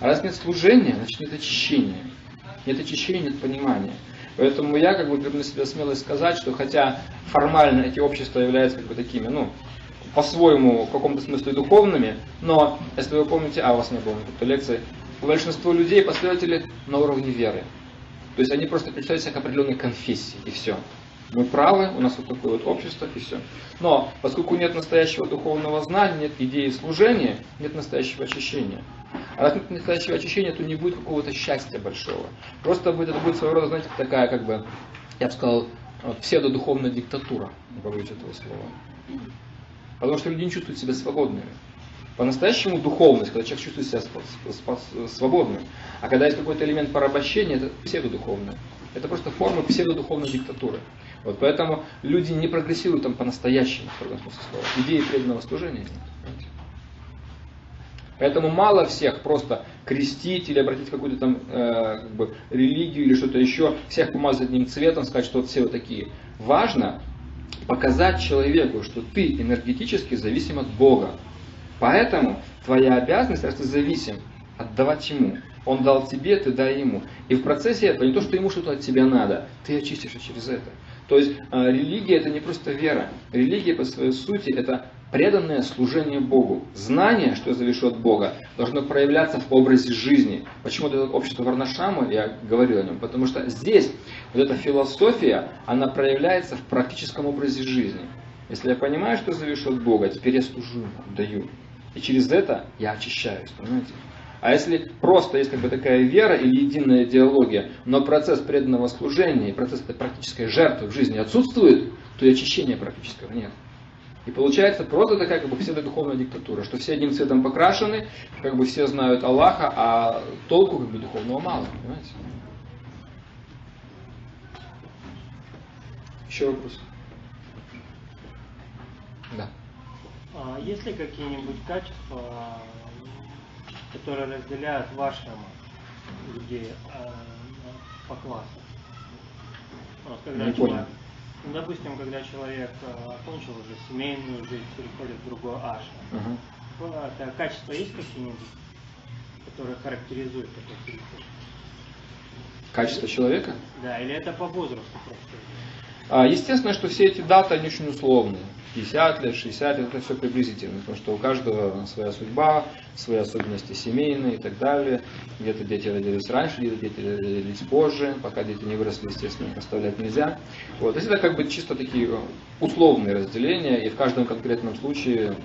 А раз нет служения, значит нет очищения. Нет очищения, нет понимания. Поэтому я как бы беру на себя смелость сказать, что хотя формально эти общества являются как бы такими, ну, по-своему, в каком-то смысле духовными, но, если вы помните, а у вас не было никакой лекции, большинство людей последователи на уровне веры. То есть они просто представляют к определенной конфессии, и все. Мы правы, у нас вот такое вот общество, и все. Но поскольку нет настоящего духовного знания, нет идеи служения, нет настоящего очищения. А раз нет настоящего очищения, то не будет какого-то счастья большого. Просто будет, это будет своего рода, знаете, такая, как бы, я бы сказал, псевдодуховная диктатура, не побоюсь этого слова. Потому что люди не чувствуют себя свободными. По-настоящему духовность, когда человек чувствует себя свободным. А когда есть какой-то элемент порабощения, это псевдодуховное. Это просто форма псевдодуховной диктатуры. Вот поэтому люди не прогрессируют там по-настоящему, в смысле слова. Идеи преданного служения нет. Поэтому мало всех просто крестить или обратить какую-то там э, как бы, религию или что-то еще, всех помазать одним цветом, сказать, что вот все вот такие. Важно показать человеку, что ты энергетически зависим от Бога. Поэтому твоя обязанность, раз ты зависим, отдавать Ему. Он дал тебе, ты дай Ему. И в процессе этого не то, что Ему что-то от тебя надо, ты очистишься через это. То есть э, религия это не просто вера. Религия по своей сути это преданное служение Богу. Знание, что я завишу от Бога, должно проявляться в образе жизни. Почему это общество Варнашама, я говорил о нем, потому что здесь вот эта философия, она проявляется в практическом образе жизни. Если я понимаю, что завишу от Бога, теперь я служу даю. И через это я очищаюсь, понимаете? А если просто есть как бы такая вера или единая идеология, но процесс преданного служения и процесс этой практической жертвы в жизни отсутствует, то и очищения практического нет. И получается просто такая как бы псевдодуховная диктатура, что все одним цветом покрашены, как бы все знают Аллаха, а толку как бы духовного мало, понимаете? Еще вопрос? Да. А есть ли какие-нибудь качества, которые разделяют ваших людей э, по классу. Вот, когда Не человек, ну, допустим, когда человек э, окончил уже семейную жизнь, переходит в другой аш, угу. это качества есть какие-нибудь, которые характеризуют такой переход? Качество человека? Да, или это по возрасту просто? А, естественно, что все эти даты, они очень условные. 50 лет, 60 лет, это все приблизительно, потому что у каждого своя судьба, свои особенности семейные и так далее. Где-то дети родились раньше, где-то дети родились позже, пока дети не выросли, естественно, их оставлять нельзя. Вот. То есть это как бы чисто такие условные разделения, и в каждом конкретном случае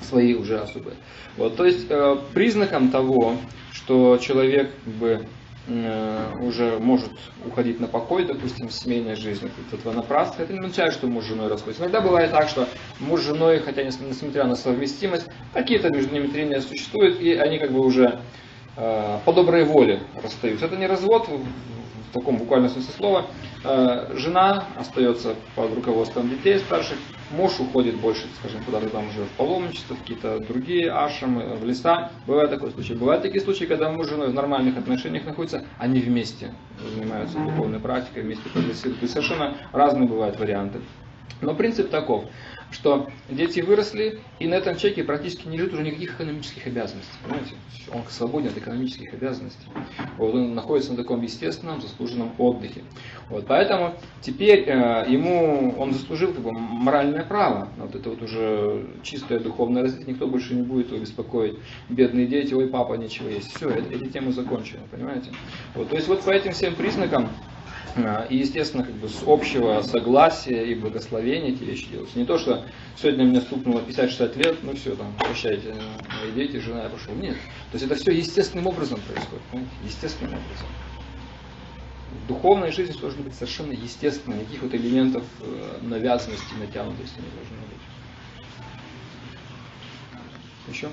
свои уже особые. Вот. То есть э, признаком того, что человек как бы, Э, уже может уходить на покой, допустим, семейная жизнь, это понапрасться, это не означает, что муж с женой расходится. Иногда бывает так, что муж с женой, хотя несмотря на совместимость, какие-то между ними трения существуют, и они как бы уже э, по доброй воле расстаются. Это не развод в таком буквальном смысле слова. Э, жена остается под руководством детей старших, Муж уходит больше, скажем, куда-то там уже в паломничество, в какие-то другие ашрамы, в леса. Бывает такой случай. Бывают такие случаи, когда муж с женой в нормальных отношениях находятся, они вместе занимаются духовной практикой, вместе прогрессируют. То есть совершенно разные бывают варианты. Но принцип таков, что дети выросли, и на этом человеке практически не лежит уже никаких экономических обязанностей. Понимаете? Он свободен от экономических обязанностей. Вот он находится на таком естественном, заслуженном отдыхе. Вот, поэтому теперь э, ему он заслужил как бы, моральное право. Вот это вот уже чистое духовное развитие. Никто больше не будет его беспокоить. Бедные дети, ой, папа, нечего есть. Все, эти темы закончены, понимаете? Вот, то есть вот по этим всем признакам и, естественно, как бы с общего согласия и благословения эти вещи делаются. Не то, что сегодня мне стукнуло 50-60 лет, ну все, там, прощайте, мои дети, жена, я пошел. Нет. То есть это все естественным образом происходит. Понимаете? Естественным образом. В духовной жизни должно быть совершенно естественно, никаких вот элементов э, навязанности, натянутости не должно быть. Еще?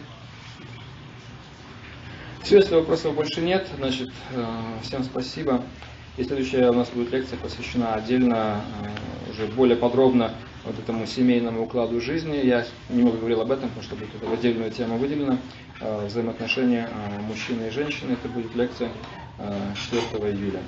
Все, если вопросов больше нет, значит, э, всем спасибо. И следующая у нас будет лекция посвящена отдельно, э, уже более подробно вот этому семейному укладу жизни. Я немного говорил об этом, потому что будет это отдельная тема выделена. Э, взаимоотношения э, мужчины и женщины. Это будет лекция 4 июля.